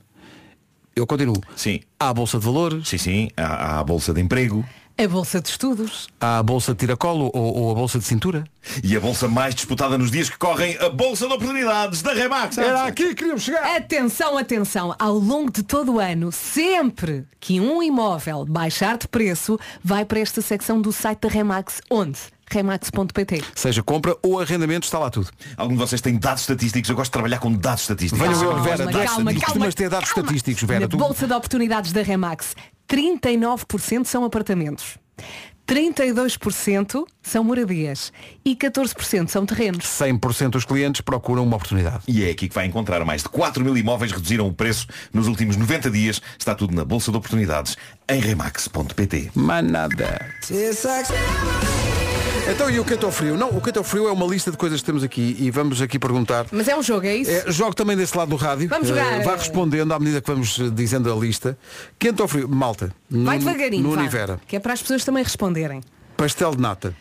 Eu continuo. Sim. Há a bolsa de valores. Sim, sim. Há, há a bolsa de emprego. A bolsa de estudos. Há a bolsa de tiracolo ou, ou a bolsa de cintura. E a bolsa mais disputada nos dias que correm, a bolsa de oportunidades da Remax. Era aqui que queríamos chegar. Atenção, atenção, ao longo de todo o ano, sempre que um imóvel baixar de preço, vai para esta secção do site da Remax. Onde? Remax.pt. Seja compra ou arrendamento, está lá tudo. Algum de vocês tem dados estatísticos? Eu gosto de trabalhar com dados estatísticos. Venham eu, Calma, Vera, calma, dados calma, calma, ter dados calma. estatísticos, Vera. Na Tu... Bolsa de Oportunidades da Remax, 39% são apartamentos. 32% são moradias e 14% são terrenos. 100% dos clientes procuram uma oportunidade. E é aqui que vai encontrar mais de 4 mil imóveis reduziram o preço nos últimos 90 dias. Está tudo na Bolsa de Oportunidades em remax.pt. Mas nada. Então e o quente ou frio? Não, o quente ou frio é uma lista de coisas que temos aqui e vamos aqui perguntar. Mas é um jogo, é isso? É, jogo também desse lado do rádio. Vamos jogar. Eh, Vá respondendo à medida que vamos eh, dizendo a lista. Quente ou frio? Malta. Vai no, devagarinho, No Univera. que é para as pessoas também responderem. Pastel de nata.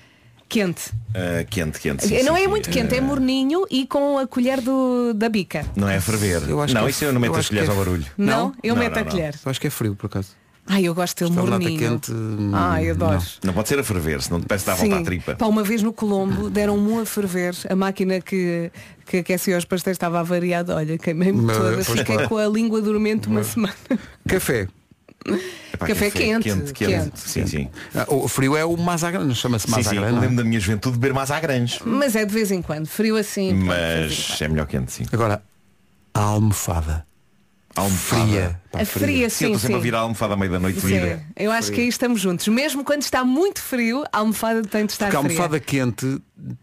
Quente. Ah, quente, quente. sim, não sim, é sim. muito quente, é morninho e com a colher do, da bica. Não é a ferver. Eu acho não, que é- isso eu não meto eu as colheres é- ao barulho. Não? Eu Não, meto não, a não. colher. Eu acho que é frio, por acaso. Ai, eu gosto dele de nata morninho. quente. hum, Ai, adoro. não. Não pode ser a ferver, senão te parece que dá a voltar a tripa. Pá, uma vez no Colombo deram-me a ferver. A máquina que, que aquecia os pastéis estava avariada. Olha, queimei-me Mas, toda. pois Fiquei claro. com a língua dormente uma semana. Café. Epá, Café quente, Quente, quente. Sim, sim. Ah, o frio é o masagrande, chama-se Sim, não é? lembro da minha juventude de beber mais à grande. Mas é de vez em quando. Frio assim. Mas é melhor quente, sim. Agora, a almofada. Almofada. Fria. Pá, A fria, Sim, eu sim, estou sempre a sim. virar a almofada à meia da noite Sim, vira. eu acho que aí estamos juntos. Mesmo quando está muito frio, a almofada tem de estar Porque a fria. almofada quente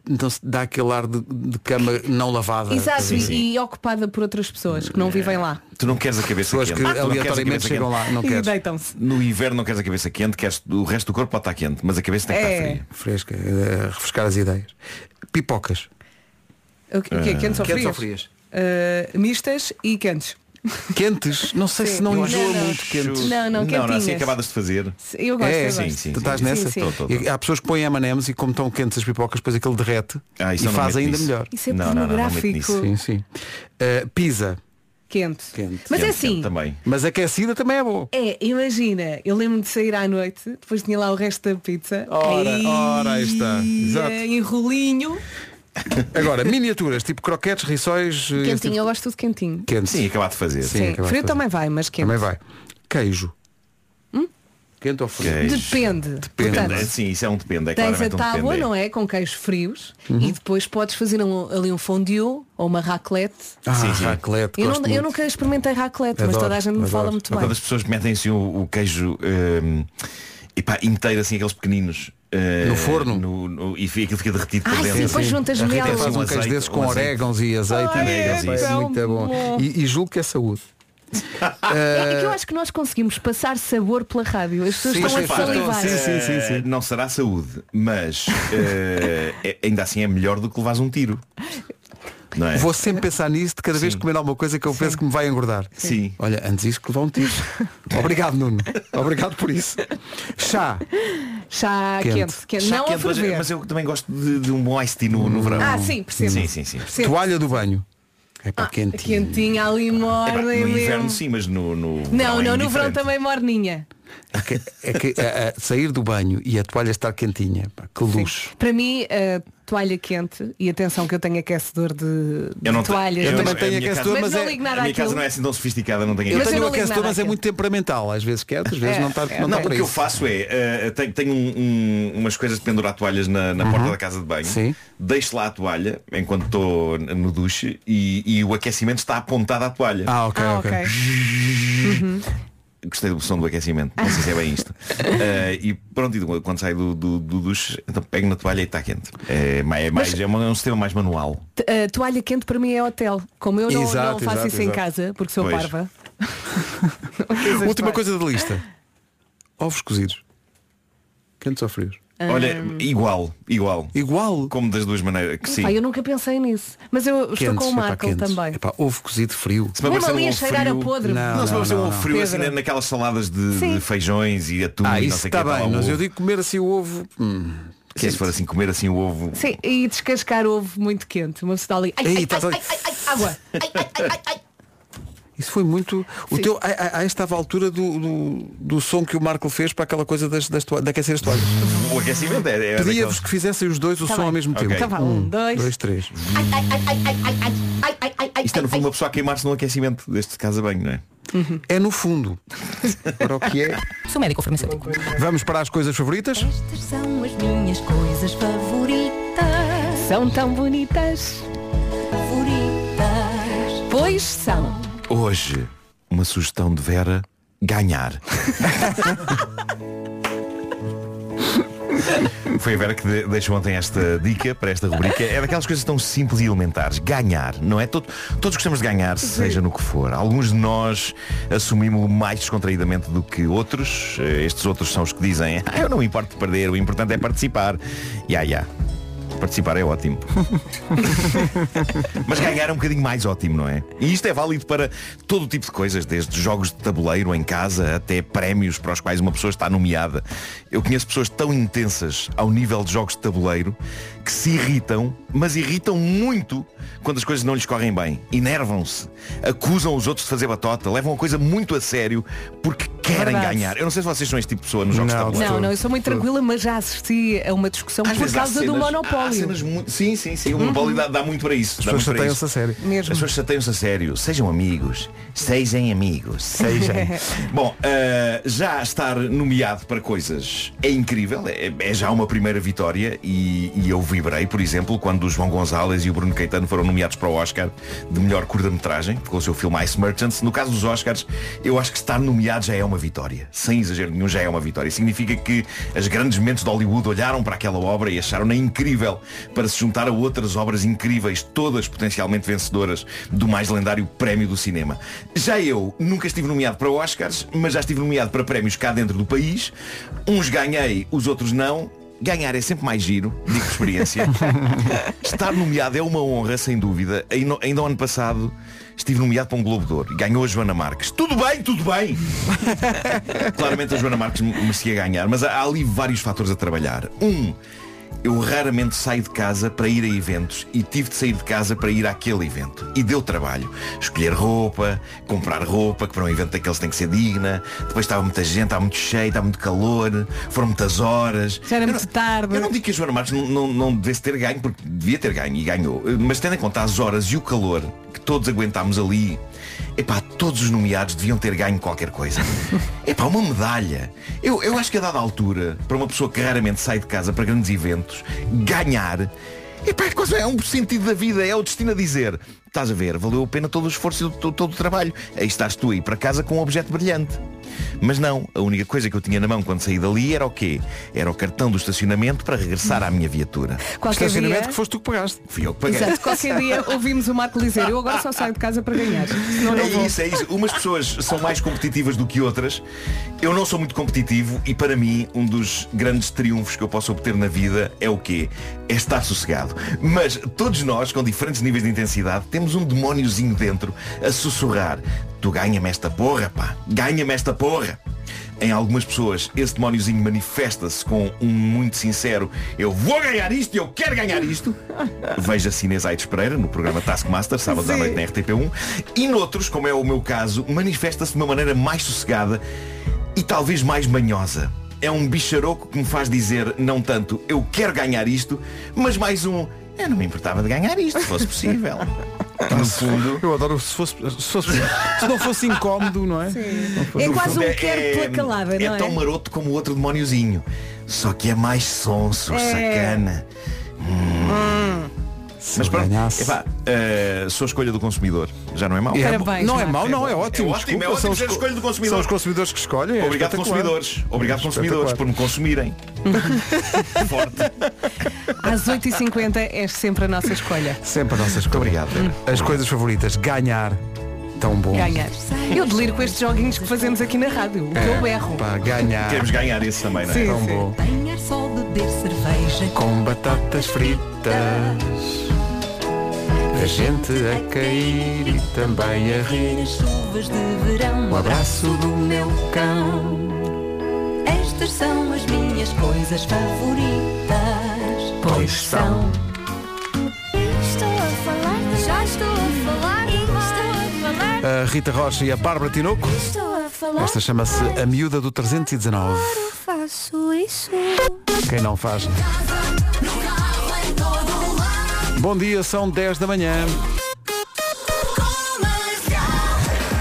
então dá aquele ar de, de cama não lavada. Exato, Sim, sim. e, e ocupada por outras pessoas que não vivem lá. Tu não queres a cabeça Pessoas quente. que Tu não queres a aleatoriamente chegam quente. lá, não queres. No inverno não queres a cabeça quente, queres, o resto do corpo pode estar quente, mas a cabeça tem que É. estar fria. Fresca, eh, refrescar as ideias. Pipocas. O que, o quê? Quentes ou Quentes frias? ou frias? Uh, mistas e quentes. Quentes? Não sei Sim. se não Não, enjoa não. muito quentes. Não, não, Não, não, assim quentinhas. acabadas de fazer. Eu gosto, É, eu sim, gosto. sim. Tu estás Sim, nessa? sim. Tô, tô, tô. E há pessoas que põem M&M's e como estão quentes as pipocas, depois aquilo derrete Ah, isso e eu não faz meto ainda nisso. melhor. Isso é Não, não, não, não meto pornográfico. nisso. Sim, sim. Uh, pizza. Quente. Quente. Mas é Quente, assim, quente Também. Mas aquecida também é bom. é, imagina, eu lembro de sair à noite, depois tinha lá o resto da pizza. Ora, Ai, ora, aí está. Exato. Em rolinho. Agora, miniaturas, tipo croquetes, rissóis. Quentinho, tipo- eu gosto de quentinho. Quente. Sim, acabar de fazer. Sim, Sim, frio fazer. também vai, mas quente. Também vai. Queijo. Quente ou frio? Queijo. Depende. Depende. Portanto, É, sim, isso é um depende. É Tens a claramente um tábua, depende. não é? Com queijos frios Uhum. e depois podes fazer um- ali um fondue ou uma raclette. Ah, Sim, sim. raclette, Eu, não, eu nunca experimentei raclette, mas Adoro, toda a gente me adoro. fala muito Quando bem. as pessoas metem assim o, o queijo hum, epá, inteiro, assim, aqueles pequeninos. Eh, No forno? no- no- e aquilo fica derretido por sim, dentro. depois juntas A Rita melas. faz um queijo azeite, desses com um azeite. orégãos e azeite. Ai, é, é tão muito bom. bom. E, e julgo que é saúde. É que eu acho que nós conseguimos passar sabor pela rádio. As pessoas Sim, estão a salivar. sim, sim, sim, sim. Não será saúde, mas é- ainda assim é melhor do que levares um tiro. Não é? Vou sempre pensar nisso de cada vez Sim. comer alguma coisa que eu penso que me vai engordar. Sim. Olha, antes isto que levar um tiro. Obrigado, Nuno. Obrigado por isso. Chá. Chá Quente. quente, quente. Chá não quente, a mas, mas eu também gosto de, de um bom ice tea no, no verão. Ah, sim, percebo. Sim, sim, sim. Percebo. Toalha do banho. É para quentinho. Quentinha ali Epá, morna no e inverno mesmo. sim, mas no, no Não, verão é não, no verão também morninha. É que, é que, a sair do banho e a toalha estar quentinha. pá, que luxo. Para mim, a toalha quente, e atenção que eu tenho aquecedor de, de Eu não toalhas. eu também mas- tenho a aquecedor, casa- mas não é- ligo A nada minha casa não é assim tão sofisticada, não tem Eu Mas eu tenho não aquecedor, mas é muito temperamental. Às vezes quer, outras vezes É, não está, é, não Não, está o que eu faço é, eh, tenho, tenho um- um- umas coisas de pendurar toalhas na, na porta da casa de banho, Sim. deixo lá a toalha enquanto estou no duche e, e o aquecimento está apontado à toalha. Ah, ok, Ah, ok. ok. Uhum. Gostei do som do aquecimento, não sei se é bem isto. Eh, e pronto, e quando saio do, do, do duche, então pego na toalha e está quente. É, mais- é, mais, é um- é um sistema mais manual. A toalha quente para mim é hotel. Como eu não, Exato, não faço exato, isso em exato. casa, porque sou Pois. parva. Última coisa da lista. Ovos cozidos. Quentes ou frios? Olha, igual, igual. Igual. Como das duas maneiras. Que sim. Pai, eu nunca pensei nisso. Mas eu estou Quentes, com o epá, Marco quentes. também. Epá, ovo cozido frio. Se me Mesmo aparecer ali um a ovo cheirar a frio- podre. Não, Não, se me aparecer um não, ovo não. frio assim Pedro. na- naquelas saladas de, Sim. de feijões e atum Ah, e não isso sei o está que. bem, mas eu digo comer assim o ovo. hum, Se for assim, comer assim o ovo. Sim, e descascar ovo muito quente. Uma pessoa está ali. Ai, Ei, ai, tá ai, ai, ai, ai, água. Ai, ai, ai, ai, ai. Isso foi muito. O teu, a, a, estava à altura do, do, do, som que o Marco fez para aquela coisa das, das toalhas, de aquecer as toalhas. O aquecimento é. é Pedia-vos que fizessem os dois o tá som bem. ao mesmo okay. tempo. Tá um, dois. dois, três. Isto é no fundo uma pessoa a queimar-se no aquecimento deste casa banho, não é? Uhum. É no fundo. para o que é. Sou médico farmacêutico. Vamos para as coisas favoritas? Estas são as minhas coisas favoritas. São tão bonitas. Favoritas. Pois são. Hoje, uma sugestão de Vera ganhar. Foi a Vera que de- deixou ontem esta dica para esta rubrica. É daquelas coisas tão simples e elementares. Ganhar, não é? Todo- todos gostamos de ganhar, seja no que for. Alguns de nós assumimos mais descontraídamente do que outros. Eh, Estes outros são os que dizem, ah, eu não me importo de perder, o importante é participar. Ya, ya. Participar é ótimo. Mas ganhar é um bocadinho mais ótimo, não é? E isto é válido para todo o tipo de coisas, desde jogos de tabuleiro em casa até prémios para os quais uma pessoa está nomeada. Eu conheço pessoas tão intensas ao nível de jogos de tabuleiro que se irritam, mas irritam muito quando as coisas não lhes correm bem. Enervam-se, acusam os outros de fazer batota, levam a coisa muito a sério porque querem Verdade. ganhar. Eu não sei se vocês são este tipo de pessoa nos jogos Não, de tabuleiro. Não, não, eu sou muito tranquila, mas já assisti a uma discussão Às por causa do cenas- há monopólio. Cenas muito- Sim, sim, sim. O monopólio dá, dá muito para isso. As pessoas chateiam-se a sério. Mesmo. As pessoas chateiam-se a sério. Sejam amigos. Sejam amigos. Sejam. Bom, ah, já estar nomeado para coisas é incrível. É, é já uma primeira vitória. E, e eu vibrei, por exemplo, quando o João Gonzalez e o Bruno Caetano foram nomeados para o Oscar de melhor curta-metragem, com o seu filme Ice Merchants. No caso dos Oscars, eu acho que estar nomeado já é uma vitória. Sem exagero nenhum, já é uma vitória. Significa que as grandes mentes de Hollywood olharam para aquela obra e acharam-na incrível para se juntar a outras obras incríveis, todas potencialmente vencedoras do mais lendário prémio do cinema. Já eu nunca estive nomeado para Oscars, mas já estive nomeado para prémios cá dentro do país. Uns ganhei, os outros não. Ganhar é sempre mais giro, digo por experiência. Estar nomeado é uma honra, sem dúvida. Ainda, ainda o ano passado estive nomeado para um Globo de Ouro. Ganhou a Joana Marques. Tudo bem, tudo bem. Claramente a Joana Marques me- merecia ganhar, mas há ali vários fatores a trabalhar. Um, eu raramente saio de casa para ir a eventos e tive de sair de casa para ir àquele evento. E deu trabalho. Escolher roupa, comprar roupa, que para um evento daqueles tem que ser digna. Depois estava muita gente, estava muito cheio, estava muito calor, foram muitas horas. Já era muito tarde. Eu não digo que a Joana Marques não, não, não devesse ter ganho, porque devia ter ganho e ganhou. Mas tendo em conta as horas e o calor que todos aguentámos ali, epá, todos os nomeados deviam ter ganho qualquer coisa. Epá, uma medalha. Eu, eu acho que a dada altura, para uma pessoa que raramente sai de casa para grandes eventos, ganhar, epá, é quase é um sentido da vida, é o destino a dizer. Estás a ver, valeu a pena todo o esforço e todo, o trabalho. Aí estás tu aí para casa com um objeto brilhante. Mas não, a única coisa que eu tinha na mão quando saí dali era o quê? Era o cartão do estacionamento para regressar à minha viatura. Qualquer Estacionamento dia- que foste tu que pagaste. Fui eu que paguei. Exato, qualquer dia ouvimos o Marco dizer, eu agora só saio de casa para ganhar. Senão não É vou. isso, é isso. Umas pessoas são mais competitivas do que outras. Eu não sou muito competitivo e para mim um dos grandes triunfos que eu posso obter na vida é o quê? É estar sossegado. Mas todos nós, com diferentes níveis de intensidade, temos um demóniozinho dentro a sussurrar. Tu ganha-me esta porra, pá. Ganha-me esta porra. em algumas pessoas esse demóniozinho manifesta-se com um muito sincero eu vou ganhar isto e eu quero ganhar isto. Veja Inês Aires Pereira no programa Taskmaster, sábados à noite na RTP1. E noutros, como é o meu caso, manifesta-se de uma maneira mais sossegada e talvez mais manhosa. É um bicharoco que me faz dizer não tanto eu quero ganhar isto, mas mais um eu não me importava de ganhar isto, se fosse possível. No fundo, Eu adoro se fosse, se fosse se não fosse incómodo, não é? Não fosse- É quase um É- quero pela calada, é não é? tão maroto como o outro demóniozinho. Só que é mais sonso, É. sacana. Hum. Mas pronto, epá, eh, sou a escolha do consumidor. Já não é mau? É, não é mau, não, é ótimo. É ótimo, desculpa, é ótimo são ser escolha do consumidor. São os consumidores que escolhem. é Obrigado espetacular. consumidores. Obrigado É consumidores por me consumirem. Às 8h50 é sempre a nossa escolha. Sempre a nossa escolha. obrigado. As coisas favoritas, ganhar. Tão bom. Ganhar. Eu deliro com estes joguinhos que fazemos aqui na rádio. O que eu berro. Pá, ganhar. Queremos ganhar esse também, não é? Sim, Tão sim. bom. Ganhar só beber cerveja Com batatas fritas. A gente a cair e também a rir. as chuvas de verão. Um abraço do meu cão. Estas são as minhas coisas favoritas. Pois são. Estou a falar, já estou a falar, estou a falar, A Rita Rocha e a Bárbara Tinoco. estou a falar. Esta chama-se A Miúda do 319. Faço isso. Quem não faz? Bom dia, são 10 da manhã.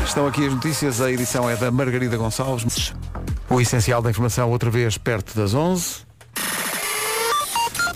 Estão aqui as notícias, a edição é da Margarida Gonçalves. O essencial da informação outra vez perto das 11.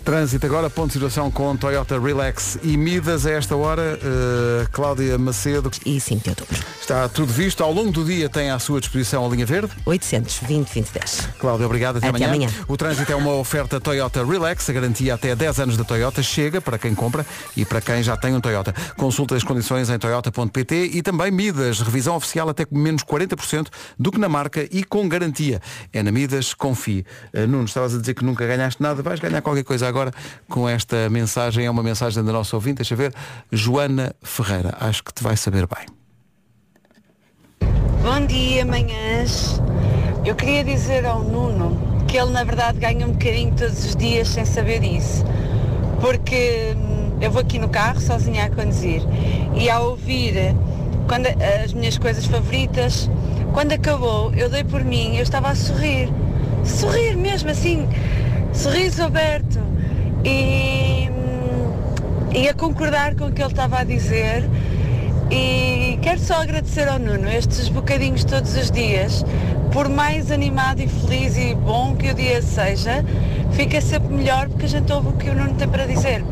Trânsito agora, ponto de situação com Toyota Relax e Midas a esta hora. eh, Cláudia Macedo. E 5 de outubro. Está tudo visto. Ao longo do dia tem à sua disposição a linha verde. 820 2010. Cláudia, obrigado. Até, Até amanhã. O trânsito é uma oferta Toyota Relax. A garantia até 10 anos da Toyota chega para quem compra e para quem já tem um Toyota. Consulta as condições em toyota.pt e também Midas. Revisão oficial até com menos 40% do que na marca e com garantia. É na Midas, confie. Uh, Nuno, estavas a dizer que nunca ganhaste nada. Vais ganhar qualquer coisa agora com esta mensagem. É uma mensagem da nossa ouvinte. Deixa ver. Joana Ferreira. Acho que te vai saber bem. Bom dia, manhãs. Eu queria dizer ao Nuno que ele na verdade ganha um bocadinho todos os dias sem saber disso. Porque hum, eu vou aqui no carro sozinha a conduzir e ao ouvir quando, as minhas coisas favoritas, quando acabou, eu dei por mim, eu estava a sorrir. Sorrir mesmo assim, sorriso aberto. E, hum, e a concordar com o que ele estava a dizer e quero só agradecer ao Nuno estes bocadinhos todos os dias. Por mais animado e feliz e bom que o dia seja, fica sempre melhor porque a gente ouve o que o Nuno tem para dizer.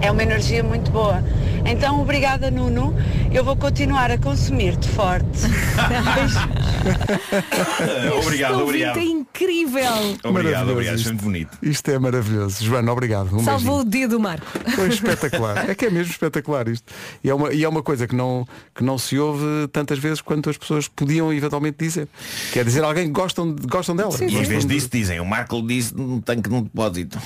É uma energia muito boa. Então, obrigada Nuno. Eu vou continuar a consumir-te forte. obrigado, obrigado. é incrível. Obrigado, Maravilhoso obrigado. isto. Sempre bonito. Isto é maravilhoso. Joana, obrigado. Um Salvou beijinho. o dia do Marco. Foi espetacular. É que é mesmo espetacular isto. E é uma, e é uma coisa que não, que não se ouve tantas vezes quanto as pessoas podiam eventualmente dizer. Quer dizer, alguém que gostam, gostam dela. E em vez disso dizem, o Marco disse num tanque num depósito.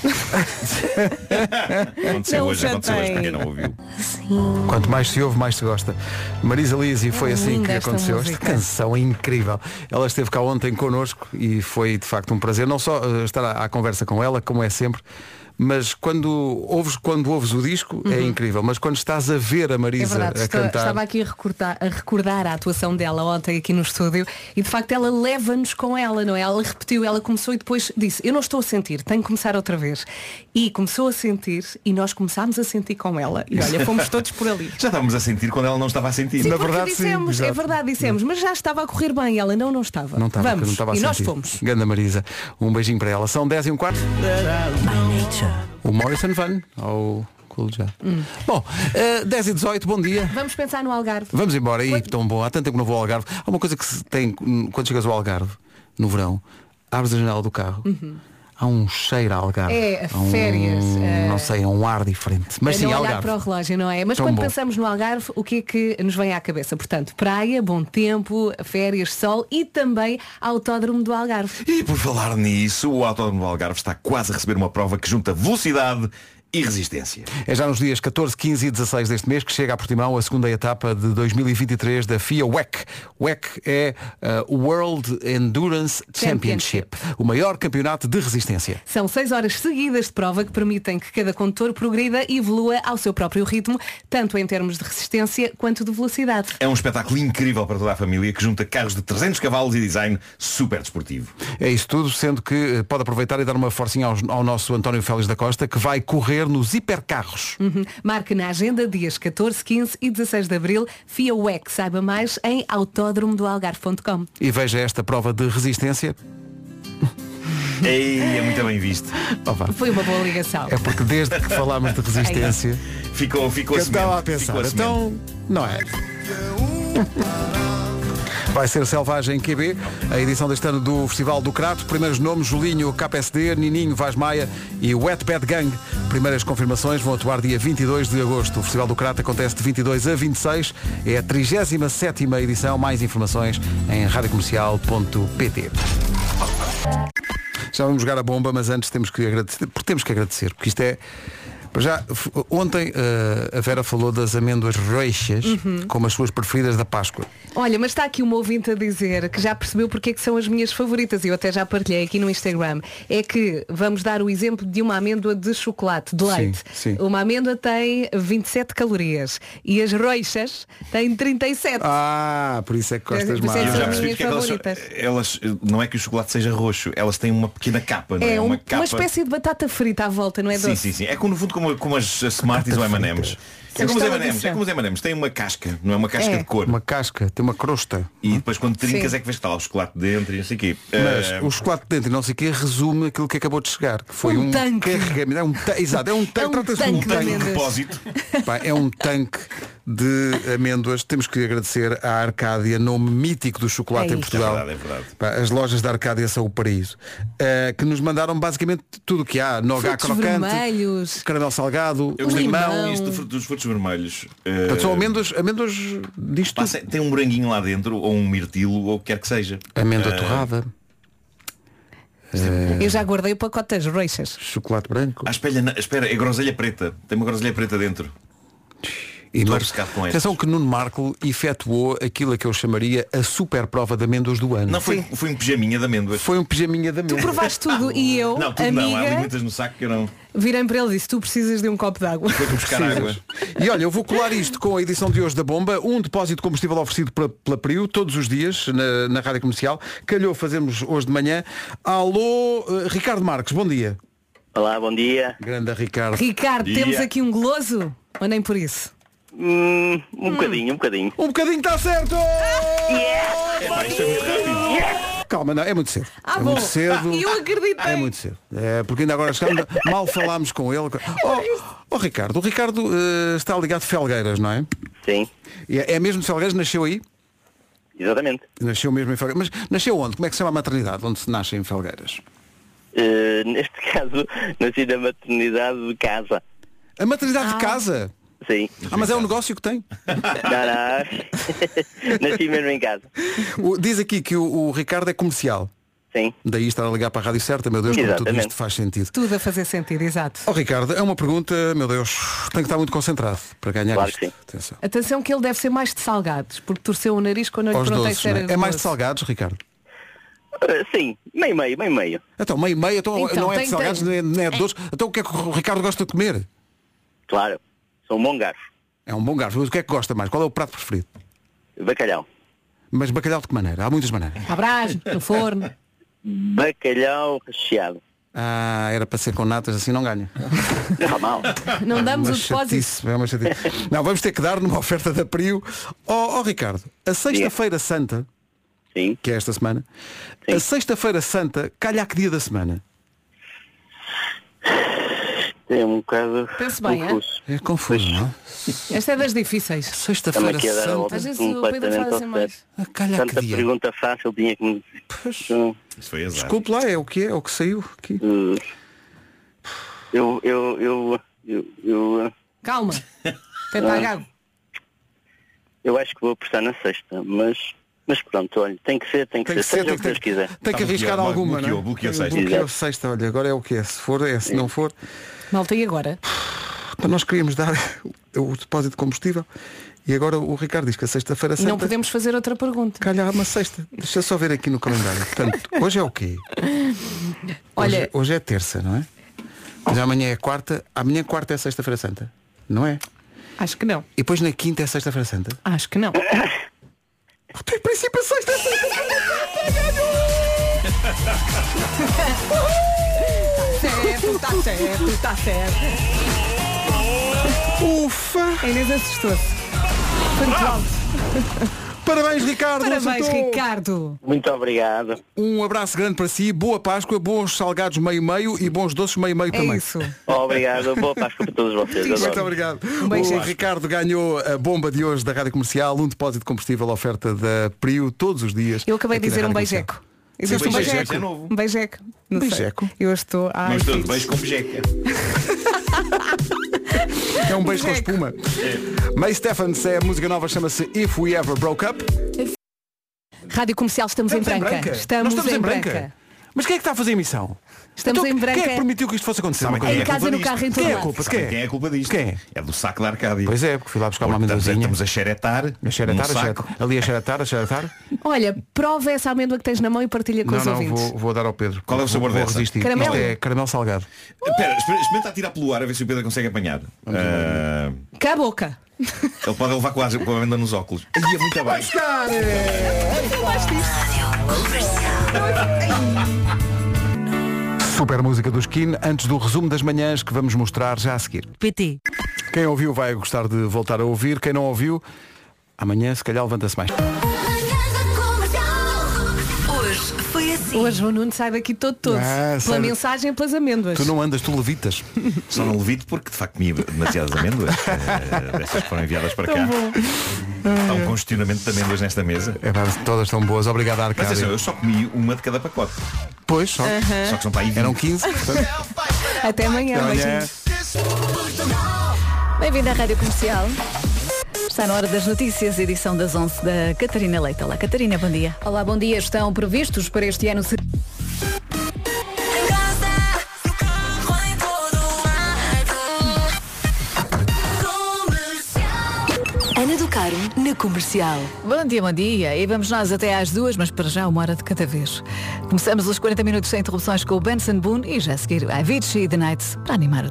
aconteceu Não hoje, aconteceu hoje, chatei. para quem não ouviu. Quanto mais se ouve, mais se gosta. Marisa Lisi foi É assim que aconteceu. música. Esta canção é incrível. Ela esteve cá ontem connosco e foi de facto um prazer não só eh, estar à, à conversa com ela, como é sempre, mas quando ouves, quando ouves o disco é incrível. Mas quando estás a ver a Uhum. É Marisa verdade, a estou- cantar. estava aqui a recordar, a recordar a atuação dela ontem aqui no estúdio e de facto ela leva-nos com ela, não é? Ela repetiu, ela começou e depois disse, eu não estou a sentir, tenho que começar outra vez. E começou a sentir e nós começámos a sentir com ela. E olha, fomos todos por ali. Já estávamos a sentir quando ela não estava a sentir. Sim, porque dissemos, é verdade, dissemos, mas já estava a correr bem, ela não, não estava. Não estava, Vamos, não estava a e nós sentir. fomos. Ganda Marisa. Um beijinho para ela. São 10 e um quarto. O Morrison Van ao Cool já. Hum. Bom, eh, 10 e 18, bom dia. Vamos pensar no Algarve. Vamos embora. E Oi. tão bom. Há tanto tempo que não vou ao Algarve. Há uma coisa que se tem quando chegas ao Algarve, no verão, abres a janela do carro. Há um cheiro a Algarve. É, Há um, férias, eh, Não sei, é um ar diferente. Mas É sim, não olhar Algarve. para o relógio, não é? Mas Tão quando bom. pensamos no Algarve, o que é que nos vem à cabeça? Portanto, praia, bom tempo, férias, sol e também autódromo do Algarve. E por falar nisso, o Autódromo do Algarve está quase a receber uma prova que junta velocidade e resistência. É já nos dias 14, 15 e 16 deste mês que chega a Portimão a segunda etapa de 2023 da FIA WEC. WEC é uh, World Endurance Championship, o maior campeonato de resistência. São seis horas seguidas de prova que permitem que cada condutor progrida e evolua ao seu próprio ritmo, tanto em termos de resistência quanto de velocidade. É um espetáculo incrível para toda a família que junta carros de 300 cavalos e design super desportivo. É isso tudo, sendo que eh, pode aproveitar e dar uma forcinha ao, ao nosso António Félix da Costa, que vai correr nos hipercarros. Uhum. Marque na agenda dias 14, 15 e 16 de Abril. FIA WEC. Saiba mais em autódromo do Algarve.com. E veja esta prova de resistência. Ei, é muito bem visto. Foi uma boa ligação. É porque desde que falámos de resistência, Ficou, ficou eu a estava a pensar, a então não é. Vai ser Selvagem QB, a edição deste ano do Festival do Crato. Primeiros nomes, Julinho, KPSD, Nininho, Vaz Maia e Wet Bad Gang. Primeiras confirmações vão atuar dia 22 de agosto. O Festival do Crato acontece de 22 a 26. É a 37ª edição. Mais informações em radiocomercial.pt. Já vamos jogar a bomba, mas antes temos que agradecer, porque temos que agradecer, porque isto é. Para Já, ontem eh, a Vera falou das amêndoas roxas Uhum. como as suas preferidas da Páscoa. Olha, mas está aqui uma ouvinte a dizer que já percebeu porque é que são as minhas favoritas e eu até já partilhei aqui no Instagram. É que vamos dar o exemplo de uma amêndoa de chocolate, de Sim, leite. sim. Uma amêndoa tem 27 calorias e as roxas têm 37. Ah, por isso é que gostas é que mais. são Já as percebi minhas porque elas, favoritas. elas, não é que o chocolate seja roxo, elas têm uma pequena capa, não é? É um- uma uma, capa. espécie de batata frita à volta, não é Sim, doce? sim, sim. É como no fundo como, como as Smarties ou M&M's. É como os M&M's, é como os M&M's, tem uma casca, não é uma casca É. de cor. Uma casca, tem uma crosta. E depois quando trincas Sim. é que vês que está lá o chocolate dentro e não sei o quê. Mas Eh, o chocolate dentro e não sei o que resume aquilo que acabou de chegar, que foi Um um, tanque. carregamento. É um ta- Exato, é um tanque. É um de um tanque de tanque. depósito. Pá, é um tanque de amêndoas. Temos que agradecer à Arcádia, nome mítico do chocolate É em. Portugal. É verdade, é verdade. Pá, as lojas da Arcádia são o paraíso. Uh, que nos mandaram basicamente tudo o que há. Nogá Frutos crocante, vermelhos. caramelo salgado, Eu limão. limão. isto do fruto- dos frutos vermelhos. Portanto, são amêndoas, amêndoas disto. pá, tem um moranguinho lá dentro, ou um mirtilo, ou o que quer que seja. Amêndoa Eh, torrada, Eu já guardei o pacote das roxas. chocolate branco. Ah, espera, espera, é groselha preta. Tem uma groselha preta dentro. E obcecado com Atenção que Nuno Marco efetuou aquilo a que eu chamaria a super prova de amêndoas do ano. Não, foi, foi um pijaminha de amêndoas. Foi um pijaminha de Tu amêndoas. provaste tudo e eu, Não, tudo não. Há amiga, muitas no saco que eu não. virei para ele e disse, tu precisas de um copo de água. Foi buscar água. E olha, eu vou colar isto com a edição de hoje da Bomba, um depósito de combustível oferecido pela, pela Priu, todos os dias, na, na Rádio Comercial. Calhou fazermos hoje de manhã. Alô, eh, Ricardo Marques, bom dia. Olá, bom dia. Grande Ricardo. Ricardo, Dia. temos aqui um goloso? Ou nem por isso? Hum, um bocadinho, um bocadinho. Um bocadinho está certo! É, pá, isto foi muito rápido. Calma, não, é muito cedo. Ah, é bom. muito cedo. Eu acreditei. É muito cedo. É, porque ainda agora chegamos, mal falámos com ele. Oh, oh, Ricardo, o Ricardo eh, está ligado de Felgueiras, não é? Sim, E É, é mesmo de Felgueiras, nasceu aí? exatamente. Nasceu mesmo em Felgueiras. Mas nasceu onde? Como é que se chama a maternidade? Onde se nasce em Felgueiras? Eh, neste caso, nasci na maternidade de casa. A maternidade de casa? Sim. Ah, mas é um negócio que tem. Não, não. nasci mesmo em casa. O- diz aqui que o, o Ricardo é comercial. Sim. Daí estar a ligar para a Rádio Certa, meu Deus, como tudo Exatamente. isto faz sentido. Tudo a fazer sentido, exato. Oh Ricardo, é uma pergunta, meu Deus, tem que estar muito concentrado para ganhar Claro isto. que sim. Atenção. Atenção que ele deve ser mais de salgados, porque torceu o nariz quando eu lhe Aos perguntei doces, se era é? é mais de doce. salgados, Ricardo? Eh, sim, meio meio, meio meio. Então, meio meio, então, Então, não é de tem- salgados, tem- nem é, nem é de doces. Então o que é que o Ricardo gosta de comer? Claro. Sou um bom garfo. É um bom garfo. O que é que gosta mais? Qual é o prato preferido? Bacalhau. Mas bacalhau de que maneira? Há muitas maneiras. À brás, no forno. Bacalhau recheado. Ah, era para ser com natas, assim não ganha. Normal. Não damos Uma o depósito. chatice, é uma chatice. Não, vamos ter que dar numa oferta da Prio. Ó oh, Ricardo, a sexta-feira santa, Sim. que é esta semana, a sexta-feira santa calha a que dia da semana? É um bocado Pense bem, confuso. É confuso, não é? Esta é das difíceis. Seixta-feira Estamos aqui a dar a santa. Às vezes o Pedro assim mais. certo. Ah, calha a que Tanta dia? pergunta fácil tinha que me... Hum, Isso foi azar. Desculpe lá, é o que é, é o que saiu aqui. hum. Eu, eu, eu, eu, eu, eh, Calma. Até pagar. eu acho que vou apostar na sexta, mas Mas pronto, olha, tem que ser, tem que, Tem que ser, ser, seja tem o que que- Deus quiser. Tem que arriscar alguma, não é? Bloqueou sexta, olha, agora é o que é. Se for, é. Se não for, Malta, e agora? nós queríamos dar o depósito de combustível e agora o Ricardo diz que a sexta-feira santa Não podemos fazer outra pergunta. calhar uma sexta. Deixa só ver aqui no calendário. Portanto, hoje é o quê? Olha, Hoje, hoje é terça, não é? Mas amanhã é quarta. Amanhã quarta é sexta-feira santa. Não é? acho que não. E depois na quinta é sexta-feira santa. Acho que não. Em princípio a sexta é certo, está certo, está certo. Ufa! A Inês assustou-se. Foi muito alto. Parabéns, Ricardo. Parabéns, acertou. Ricardo. Muito obrigado. Um abraço grande para si, boa Páscoa, bons salgados meio-meio e bons doces meio-meio também. É isso. Obrigado, boa Páscoa para todos vocês. Muito adoro. obrigado. Um beijo. o Ricardo ganhou a bomba de hoje da Rádio Comercial, um depósito de combustível oferta da Prio todos os dias. Eu acabei de dizer um Rádio Beijeco. Sim, Existe um beijeco beijeco. é novo. Um beijeco. Não sei. Beijeco? Eu estou. Ai, Mas todo fixe. beijo com bejeca. É um beijo com espuma. May Stephens é a música nova, chama-se If We Ever Broke Up. Rádio Comercial, estamos, em, branca. Estamos, Nós em, branca. Mas quem é que está a fazer emissão? Estamos Então, em branca. Quem é que permitiu que isto fosse acontecer? Uma quem coisa? é a casa, culpa no disto? carro, em todo Quem é a culpa? Quem é? quem é a culpa disto? Quem é? É do saco da Arcádia. Pois é, porque fui lá buscar uma Portanto, amendozinha. Estamos a xeretar. A xeretar, a xeretar. Ali a xeretar, a xeretar. Olha, prova essa amêndoa que tens na mão e partilha com Não, os não, ouvintes. vou, vou dar ao Pedro. Qual é o sabor vou, vou dessa? resistir. Caramelo? Isto é caramelo salgado. Espera, exper- experimenta atirar pelo ar a ver se o Pedro consegue apanhar. Ah, Cá a boca. ele pode levar quase com a venda nos óculos. Ia muito bem. Super música do Skin, antes do resumo das manhãs que vamos mostrar já a seguir. PT. Quem ouviu vai gostar de voltar a ouvir. Quem não ouviu, amanhã se calhar levanta-se mais. Hoje foi assim. Hoje o Nuno sai daqui todo todo. Ah, Pela sai- mensagem e pelas amêndoas. Tu não andas, tu levitas. Só não levito porque de facto comia demasiadas amêndoas. eh, Dessas que foram enviadas para cá. Há um congestionamento de amêndoas nesta mesa. É, pá, todas estão boas. Obrigado, Mas Arcádia. atenção, eu só comi uma de cada pacote. Pois, só. Só que são para aí 20. Eram 15. portanto, Até amanhã. beijinhos. Bem-vindo à Rádio Comercial. Está na hora das notícias, edição das 11 da Catarina Leite. Olá, Catarina, bom dia. Olá, bom dia. Estão previstos para este ano Carmo na comercial. Bom dia, bom dia. E vamos nós até às duas, mas para já uma hora de cada vez. Começamos os 40 minutos sem interrupções com o Benson Boone e já a seguir Avicii e The Nights para animar o dia.